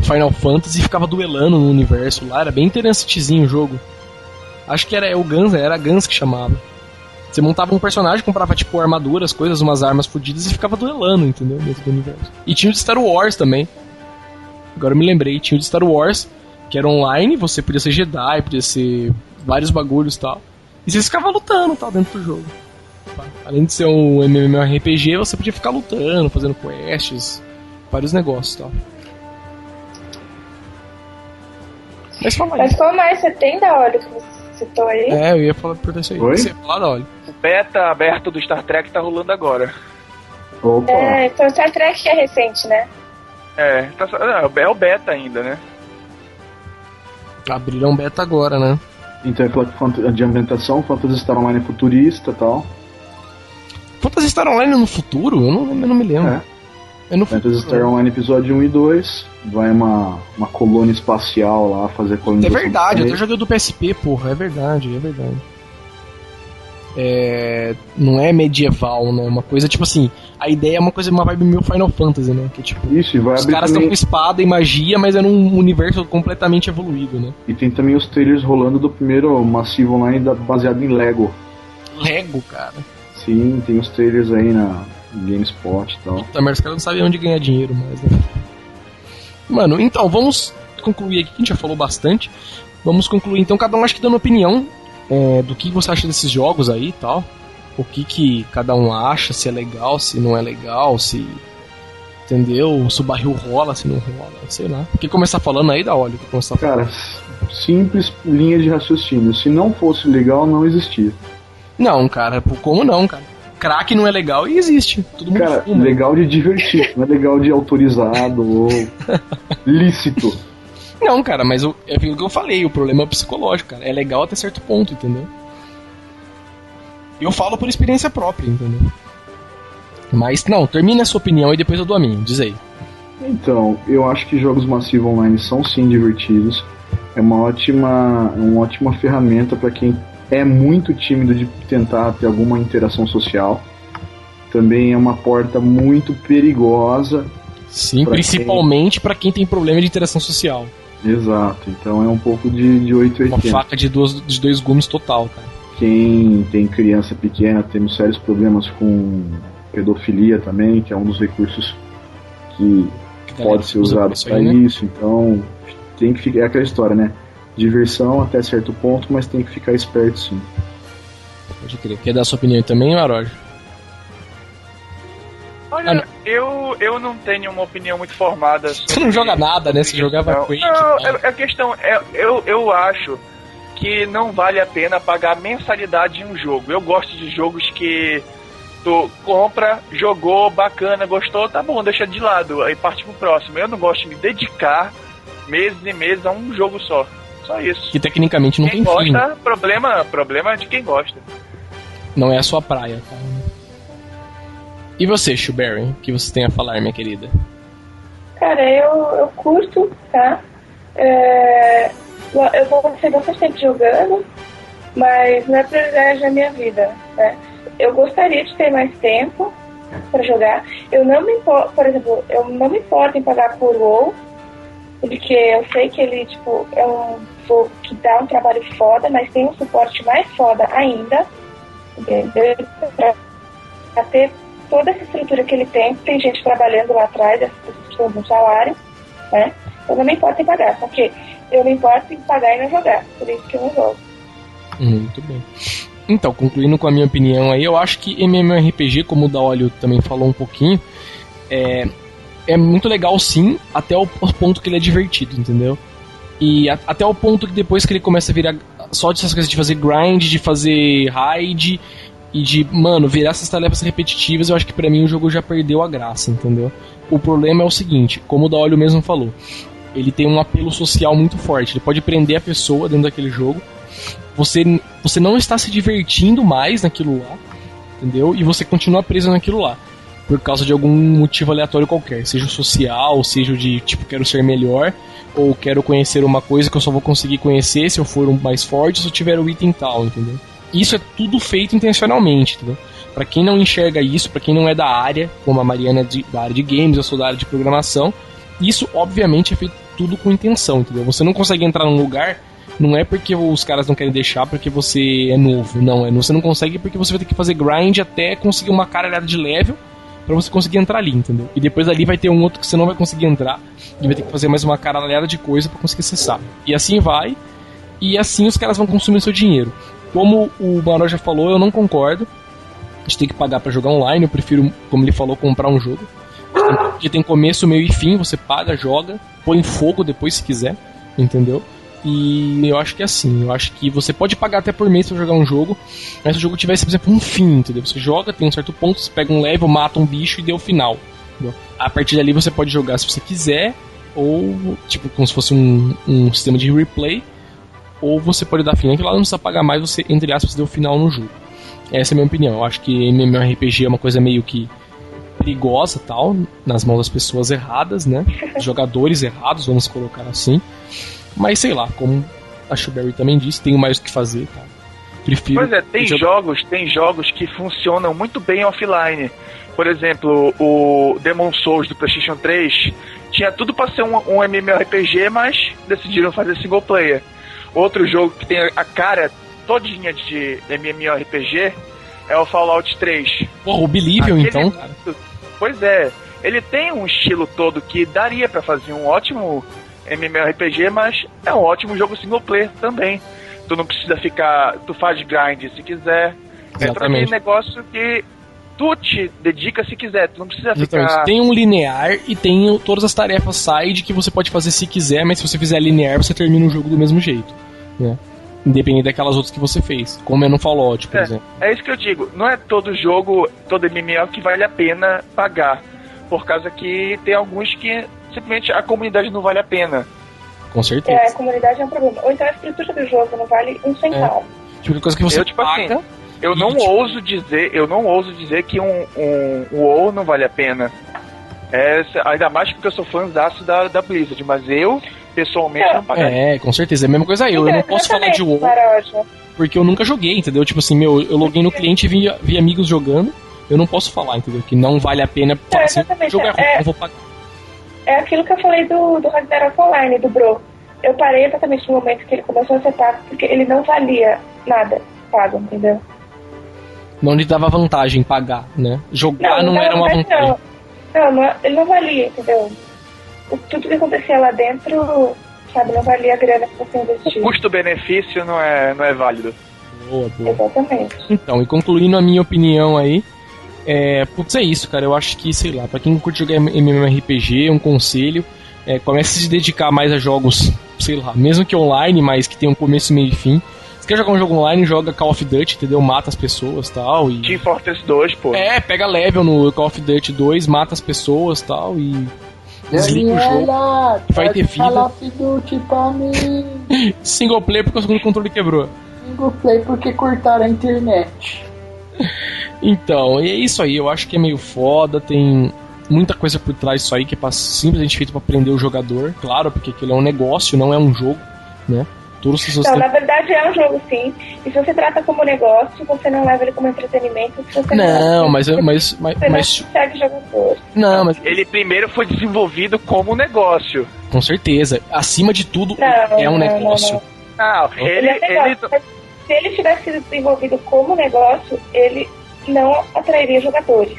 Final Fantasy e ficava duelando no universo lá, era bem interessantezinho o jogo. Acho que era o Guns, era a Guns que chamava. Você montava um personagem, comprava tipo armaduras, coisas, umas armas fodidas e ficava duelando, entendeu? Dentro do universo. E tinha o de Star Wars também. Agora eu me lembrei, tinha o de Star Wars, que era online, você podia ser Jedi, podia ser vários bagulhos e tal. E você ficava lutando tal dentro do jogo. Além de ser um MMORPG, você podia ficar lutando, fazendo quests, vários negócios e tal. Mas. Mas qual mais você tem da óleo que você citou aí? É, eu ia falar por isso aí. Oi? Você falar. O beta aberto do Star Trek tá rolando agora. Opa! É, então Star Trek é recente, né? É, tá, é o beta ainda, né? Abriram beta agora, né? Então é aquela de ambientação, Phantasy Star Online é futurista e tal. Phantasy Star Online no futuro? Eu não, eu não me lembro. É. É no Phantasy Star Online episódio 1 e 2. Vai uma, uma colônia espacial lá fazer colonização. É verdade, eu até joguei do PSP, porra. É verdade, é verdade. É, não é medieval, né? Uma coisa tipo assim, a ideia é uma coisa, uma vibe meio Final Fantasy, né? Que tipo, Isso, vai os caras estão também... com espada e magia, mas é num universo completamente evoluído, né? E tem também os trailers rolando do primeiro massivo online baseado em Lego. Lego, cara. Sim, tem os trailers aí na, GameSpot e tal. Puta merda, os caras não sabem onde ganhar dinheiro mais, né? Mano, então, vamos concluir aqui, que a gente já falou bastante. Vamos concluir, então, cada um acho que dando opinião é, do que você acha desses jogos aí e tal. O que, que cada um acha, se é legal, se não é legal, se. Entendeu? Se o barril rola, se não rola, sei lá. Quer começar falando aí da óleo? Começar Cara, simples linha de raciocínio. Se não fosse legal, não existia. Não, cara, como não, cara? Crack não é legal e existe. Todo mundo Cara, fuma. legal de divertir, não é legal de autorizado ou lícito. Não, cara, mas o, é aquilo que eu falei, o problema é psicológico, cara. É legal até certo ponto, entendeu? Eu falo por experiência própria, entendeu? Mas, não, termina a sua opinião e depois eu dou a minha, diz aí. Então, eu acho que jogos massivos online são sim divertidos. É uma ótima, uma ótima ferramenta para quem é muito tímido de tentar ter alguma interação social. Também é uma porta muito perigosa. Sim, principalmente quem... para quem tem problema de interação social. Exato, então é um pouco de, de 880. Uma faca de, duas, de dois gumes total, cara. Quem tem criança pequena, temos sérios problemas com pedofilia também, que é um dos recursos que, que pode ser usado para né? isso. Então, tem que ficar. É aquela história, né? Diversão até certo ponto, mas tem que ficar esperto sim. Pode crer. Quer dar sua opinião também, Maroja? Olha, ah, eu, eu não tenho uma opinião muito formada. Você não joga nada, né? Você jogava não, Quake. Não, é, é, a questão é, eu, eu acho que não vale a pena pagar mensalidade em um jogo. Eu gosto de jogos que tu compra, jogou, bacana, gostou, tá bom, deixa de lado, aí parte pro próximo. Eu não gosto de me dedicar meses e meses a um jogo só. Só isso. Que tecnicamente não quem tem gosta, fim. Né? Problema, problema é de quem gosta. Não é a sua praia, tá? E você, Shuberry, o que você tem a falar, minha querida? Cara, eu, eu curto, tá? É, eu vou ser bastante tempo jogando, mas não é prioridade na minha vida, né? eu gostaria de ter mais tempo para jogar. Eu não me importo, por exemplo, eu não me importo em pagar por WoW, porque eu sei que ele, tipo, é um jogo que dá um trabalho foda, mas tem um suporte mais foda ainda, entendeu? Pra ter toda essa estrutura que ele tem, tem gente trabalhando lá atrás, essas pessoas um salário, né? Eu não me importo em pagar, porque eu me importo em pagar e não jogar, por isso que eu não jogo. Muito bem. Então, concluindo com a minha opinião aí, eu acho que MMORPG, como o Daolio também falou um pouquinho, é, é muito legal sim, até o ponto que ele é divertido, entendeu? E a, até o ponto que depois que ele começa a virar só dessas coisas de fazer grind, de fazer raid e de, mano, virar essas tarefas repetitivas, eu acho que para mim o jogo já perdeu a graça, entendeu? O problema é o seguinte, como o Daolio mesmo falou, ele tem um apelo social muito forte, ele pode prender a pessoa dentro daquele jogo, você, você não está se divertindo mais naquilo lá, entendeu? E você continua preso naquilo lá. Por causa de algum motivo aleatório qualquer. Seja social, seja de tipo, quero ser melhor, ou quero conhecer uma coisa que eu só vou conseguir conhecer se eu for um mais forte, se eu tiver o item tal, entendeu? Isso é tudo feito intencionalmente, entendeu? Para quem não enxerga isso, para quem não é da área, como a Mariana é de, da área de games, eu sou da área de programação, isso obviamente é feito tudo com intenção, entendeu? Você não consegue entrar num lugar não é porque os caras não querem deixar porque você é novo. Não, é, você não consegue porque você vai ter que fazer grind até conseguir uma caralhada de level para você conseguir entrar ali, entendeu? E depois ali vai ter um outro que você não vai conseguir entrar e vai ter que fazer mais uma caralhada de coisa para conseguir acessar. E assim vai. E assim os caras vão consumir seu dinheiro. Como o Maró já falou, eu não concordo. A gente tem que pagar para jogar online. Eu prefiro, como ele falou, comprar um jogo. Que tem começo, meio e fim. Você paga, joga, põe fogo depois se quiser, entendeu? E eu acho que é assim, eu acho que você pode pagar até por mês pra jogar um jogo, mas se o jogo tivesse, por exemplo, um fim, entendeu? Você joga, tem um certo ponto, você pega um level, mata um bicho e deu o final. Entendeu? A partir dali você pode jogar se você quiser, ou tipo, como se fosse um, um sistema de replay, ou você pode dar fim. que lá não precisa pagar mais, você, entre aspas, deu o final no jogo. Essa é a minha opinião. Eu acho que MMORPG é uma coisa meio que perigosa tal, nas mãos das pessoas erradas, né? Jogadores errados, vamos colocar assim. Mas sei lá, como a Shuberry também disse, tenho mais o que fazer, tá? Prefiro. Pois é, tem jogos, tem jogos que funcionam muito bem offline. Por exemplo, o Demon Souls do PlayStation 3 tinha tudo para ser um, um MMORPG, mas decidiram fazer single player. Outro jogo que tem a cara todinha de MMORPG é o Fallout 3. Porra, o Believio então, cara. Pois é, ele tem um estilo todo que daria para fazer um ótimo MMORPG, mas é um ótimo jogo single player também. Tu não precisa ficar. Tu faz grind se quiser. Exatamente. É pra mim um negócio que tu te dedica se quiser, tu não precisa Exatamente. ficar. Tem um linear e tem todas as tarefas side que você pode fazer se quiser, mas se você fizer linear, você termina o jogo do mesmo jeito. Né? Independente daquelas outras que você fez. Como é no Fallout, por é, exemplo. É isso que eu digo. Não é todo jogo, todo MMO que vale a pena pagar. Por causa que tem alguns que simplesmente a comunidade não vale a pena. Com certeza. É, a comunidade é um problema. Ou então a estrutura do jogo não vale um centavo. É. Tipo, coisa que você eu, tipo paga, assim, Eu não tipo, ouso dizer, eu não ouso dizer que um, um, um WoW não vale a pena. É, ainda mais porque eu sou fãzaço da, da Blizzard, mas eu, pessoalmente, não pagaria. É, com certeza. É a mesma coisa eu. Eu não posso falar de WoW porque eu nunca joguei, entendeu? Tipo assim, meu, eu loguei no cliente e vi, vi amigos jogando. Eu não posso falar, entendeu? Que não vale a pena assim, é ruim, É. não vou pagar. É aquilo que eu falei do, do Ragnarok Online, do Bro. Eu parei exatamente no momento que ele começou a ser pago, porque ele não valia nada pago, entendeu? Não lhe dava vantagem pagar, né? Jogar não, dava era uma vantagem. Não, não, não, ele não valia, entendeu? O, tudo que acontecia lá dentro, sabe, não valia a grana que você O investiu. custo-benefício não é, não é válido. Boa, boa. Exatamente. Então, e concluindo a minha opinião aí, é, putz, é isso, cara. Eu acho que, sei lá, pra quem curte jogar MMORPG, um conselho, é, comece a se dedicar mais a jogos, sei lá, mesmo que online, mas que tem um começo, meio e fim. Se quer jogar um jogo online, joga Call of Duty, entendeu? Mata as pessoas tal, e Team Fortress 2, pô. É, pega level no Call of Duty 2, mata as pessoas tal, e desliga o jogo. Vai ter vida. falar Fiduti pra mim. Single player porque o segundo controle quebrou. Single play porque cortaram a internet. Então, e é isso aí, eu acho que é meio foda, tem muita coisa por trás disso aí que é pra- simplesmente feito pra prender o jogador, claro, porque aquilo é um negócio, não é um jogo, né? Não, têm... na verdade é um jogo sim. E se você trata como negócio, você não leva ele como entretenimento, se você Não, mas, mas, mas, você mas, não jogador. não, mas Ele primeiro foi desenvolvido como negócio. com certeza, acima de tudo Não, é um não, não, negócio. não. Ah, ele, é legal, ele, mas se ele tivesse sido desenvolvido como negócio, ele não atrairia jogadores.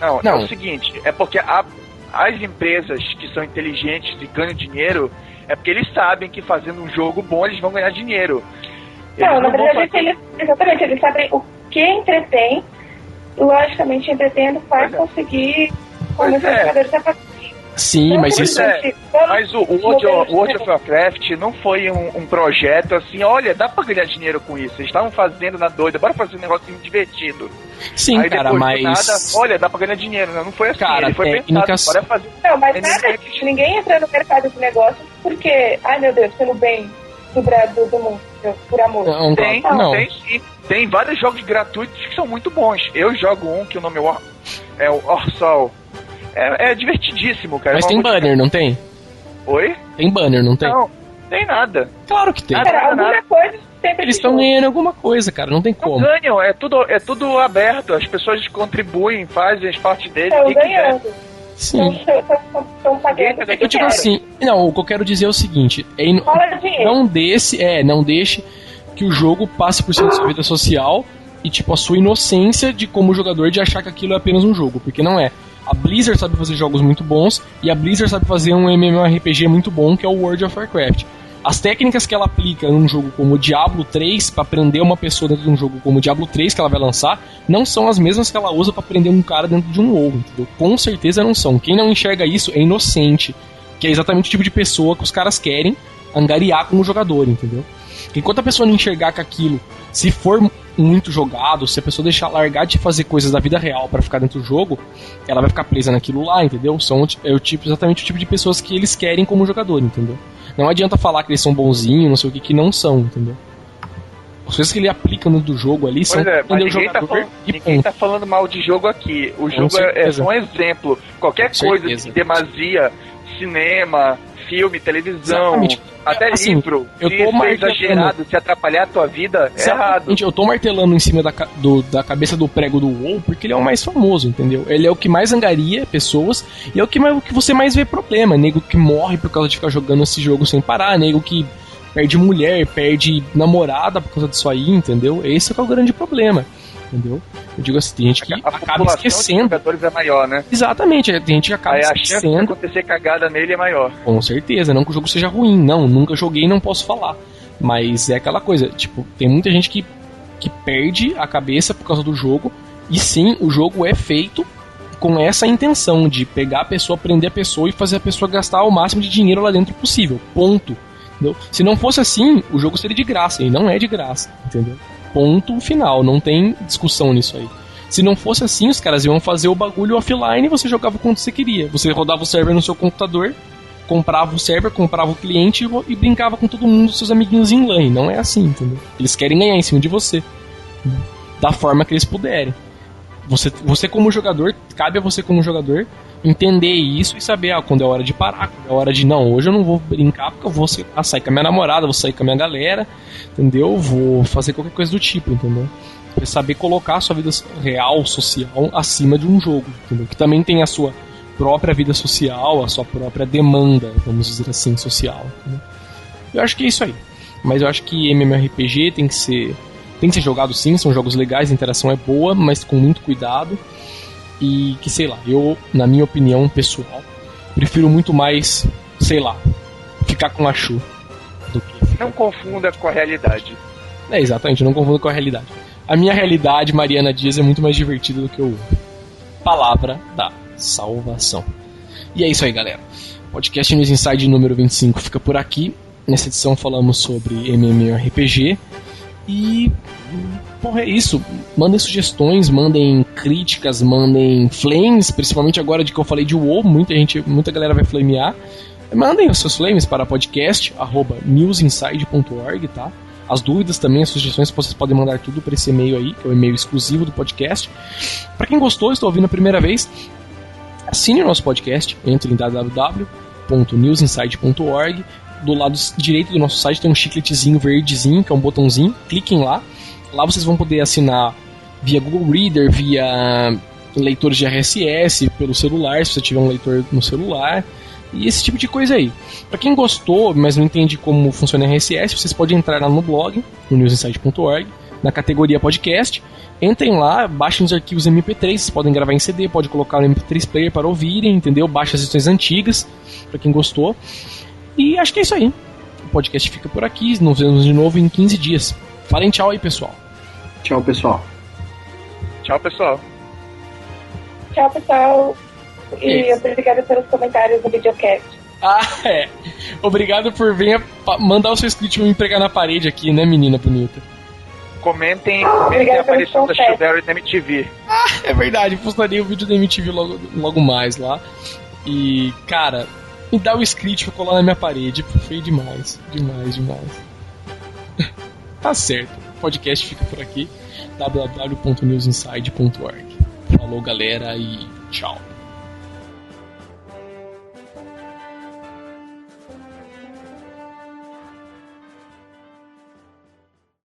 Não, Não. é o seguinte, é porque a- as empresas que são inteligentes e ganham dinheiro, é porque eles sabem que fazendo um jogo bom eles vão ganhar dinheiro. Eles não, na verdade, fazer- eles, exatamente, eles sabem o que entretém, logicamente entretendo vai Pois é. conseguir Pois convencer é. jogadores a. Sim, Não, mas pois isso... é. Mas o o World, of- World of Warcraft não foi um, um projeto assim, olha, dá pra ganhar dinheiro com isso. Eles estavam fazendo na doida, bora fazer um negocinho divertido. Sim, Aí cara, mas... nada, olha, dá pra ganhar dinheiro. Não, não foi assim, Cara, ele foi técnicas- pensado, bora fazer. Não, mas nada, ninguém entra no mercado de negócios porque, ai meu Deus, pelo bem do, Bra- do, do mundo, por amor. Não, Tem, não. tem sim. Tem vários jogos gratuitos que são muito bons. Eu jogo um que o nome é, é o Orsol. É, é divertidíssimo, cara. Mas É tem música- banner, não tem? Oi? Tem banner, não tem? Não, tem nada. Claro que tem. Nada. Cara, alguma coisa sempre Eles tem estão ganhando alguma coisa, cara, não tem Não como. ganham, é tudo, é tudo aberto. As pessoas contribuem, fazem as partes deles. Estão quem quiser. ganhando. Sim. Estão pagando. Ninguém o que Eu digo querem. assim, não, o que eu quero dizer é o seguinte, é in- não deixe, é, não deixe que o jogo passe por cima da sua vida social e tipo a sua inocência de como jogador de achar que aquilo é apenas um jogo, porque não é. A Blizzard sabe fazer jogos muito bons e a Blizzard sabe fazer um MMORPG muito bom que é o World of Warcraft. As técnicas que ela aplica num jogo como o Diablo 3 para prender uma pessoa dentro de um jogo como o Diablo 3 que ela vai lançar não são as mesmas que ela usa para prender um cara dentro de um WoW, entendeu? Com certeza não são. Quem não enxerga isso é inocente, que é exatamente o tipo de pessoa que os caras querem angariar como jogador, entendeu? Enquanto a pessoa não enxergar que aquilo, se for muito jogado, se a pessoa deixar largar de fazer coisas da vida real para ficar dentro do jogo, ela vai ficar presa naquilo lá, entendeu? São é o tipo, exatamente o tipo de pessoas que eles querem como jogador, entendeu? Não adianta falar que eles são bonzinhos, não sei o que, que não são, entendeu? As coisas que ele aplica no do jogo ali são Pois é, pra mas o ninguém tá, falando, ninguém tá falando mal de jogo aqui. O jogo é, é um exemplo. Qualquer Com coisa certeza. de demasia, cinema, filme, televisão, Exatamente. até Assim, livro, eu se tô for martelando- exagerado, se atrapalhar a tua vida, é errado. Eu tô martelando em cima da, do- da cabeça do prego do WoW porque ele é o mais famoso, entendeu? Ele é o que mais angaria pessoas e é o que, mais, o que você mais vê problema. Nego que morre por causa de ficar jogando esse jogo sem parar, nego que perde mulher, perde namorada por causa disso aí, entendeu? Esse é é o grande problema, entendeu? Eu digo assim, tem gente que a acaba população de esquecendo. jogadores é maior, né? Exatamente, tem gente que acaba Aí a chance de esquecendo. acontecer cagada nele é maior. Com certeza, não que o jogo seja ruim, não, nunca joguei não posso falar. Mas é aquela coisa, tipo, tem muita gente que, que perde a cabeça por causa do jogo, e sim, o jogo é feito com essa intenção de pegar a pessoa, prender a pessoa e fazer a pessoa gastar o máximo de dinheiro lá dentro possível. Ponto. Entendeu? Se não fosse assim, o jogo seria de graça, e não é de graça, entendeu? Ponto final, não tem discussão nisso aí. Se não fosse assim, os caras iam fazer o bagulho offline e você jogava quanto você queria. Você rodava o server no seu computador, comprava o server, comprava o cliente e, brincava com todo mundo, seus amiguinhos em LAN. Não é assim, entendeu? Eles querem ganhar em cima de você. da forma que eles puderem. Você, você como jogador, cabe a você como jogador entender isso e saber ah, quando é hora de parar, quando é hora de não, hoje eu não vou brincar porque eu vou sair com a minha namorada, vou sair com a minha galera, entendeu? Vou fazer qualquer coisa do tipo, entendeu? É saber colocar a sua vida real, social, acima de um jogo, entendeu? Que também tem a sua própria vida social, a sua própria demanda, vamos dizer assim, social. Entendeu? Eu acho que é isso aí. Mas eu acho que MMORPG tem que ser tem que ser jogado sim, são jogos legais, a interação é boa, mas com muito cuidado. E que, sei lá, eu, na minha opinião pessoal, prefiro muito mais, sei lá, ficar com a Chu do que. Ficar... Não confunda com a realidade. É, exatamente, não confunda com a realidade. A minha realidade, Mariana Dias, é muito mais divertida do que o Palavra da Salvação. E é isso aí, galera. Podcast News Inside número 25 fica por aqui. Nessa edição falamos sobre MMORPG. E porra, é isso. Mandem sugestões, mandem críticas, mandem flames, principalmente agora de que eu falei de WoW, muita gente, muita galera vai flamear. Mandem os seus flames para podcast@newsinside.org, tá? As dúvidas também, as sugestões, vocês podem mandar tudo para esse e-mail aí, que é o e-mail exclusivo do podcast. Para quem gostou, estou ouvindo a primeira vez, assine o nosso podcast, entre em www.newsinside.org do lado direito do nosso site tem um chicletezinho verdezinho, que é um botãozinho. Cliquem lá. Lá vocês vão poder assinar via Google Reader, via leitores de RSS, pelo celular, se você tiver um leitor no celular. E esse tipo de coisa aí. Para quem gostou, mas não entende como funciona RSS, vocês podem entrar lá no blog, no newsinsight.org, na categoria podcast. Entrem lá, baixem os arquivos MP3, vocês podem gravar em CD, pode colocar no MP3 player para ouvirem, entendeu? Baixa as edições antigas, para quem gostou. E acho que é isso aí. O podcast fica por aqui. Nos vemos de novo em 15 dias. Falem tchau aí, pessoal. Tchau, pessoal. Tchau, pessoal. Tchau, pessoal. E obrigada pelos comentários do videocast. Ah, é. Obrigado por vir mandar o seu script me pregar na parede aqui, né, menina bonita? Comentem, comentem a aparição da Childberry na MTV. Ah, é verdade, postaria o vídeo da MTV logo, logo mais lá. E, cara, me dá o script pra colar na minha parede. Feio demais. Demais, demais. tá certo. O podcast fica por aqui. www.newsinside.org. Falou, galera, e tchau.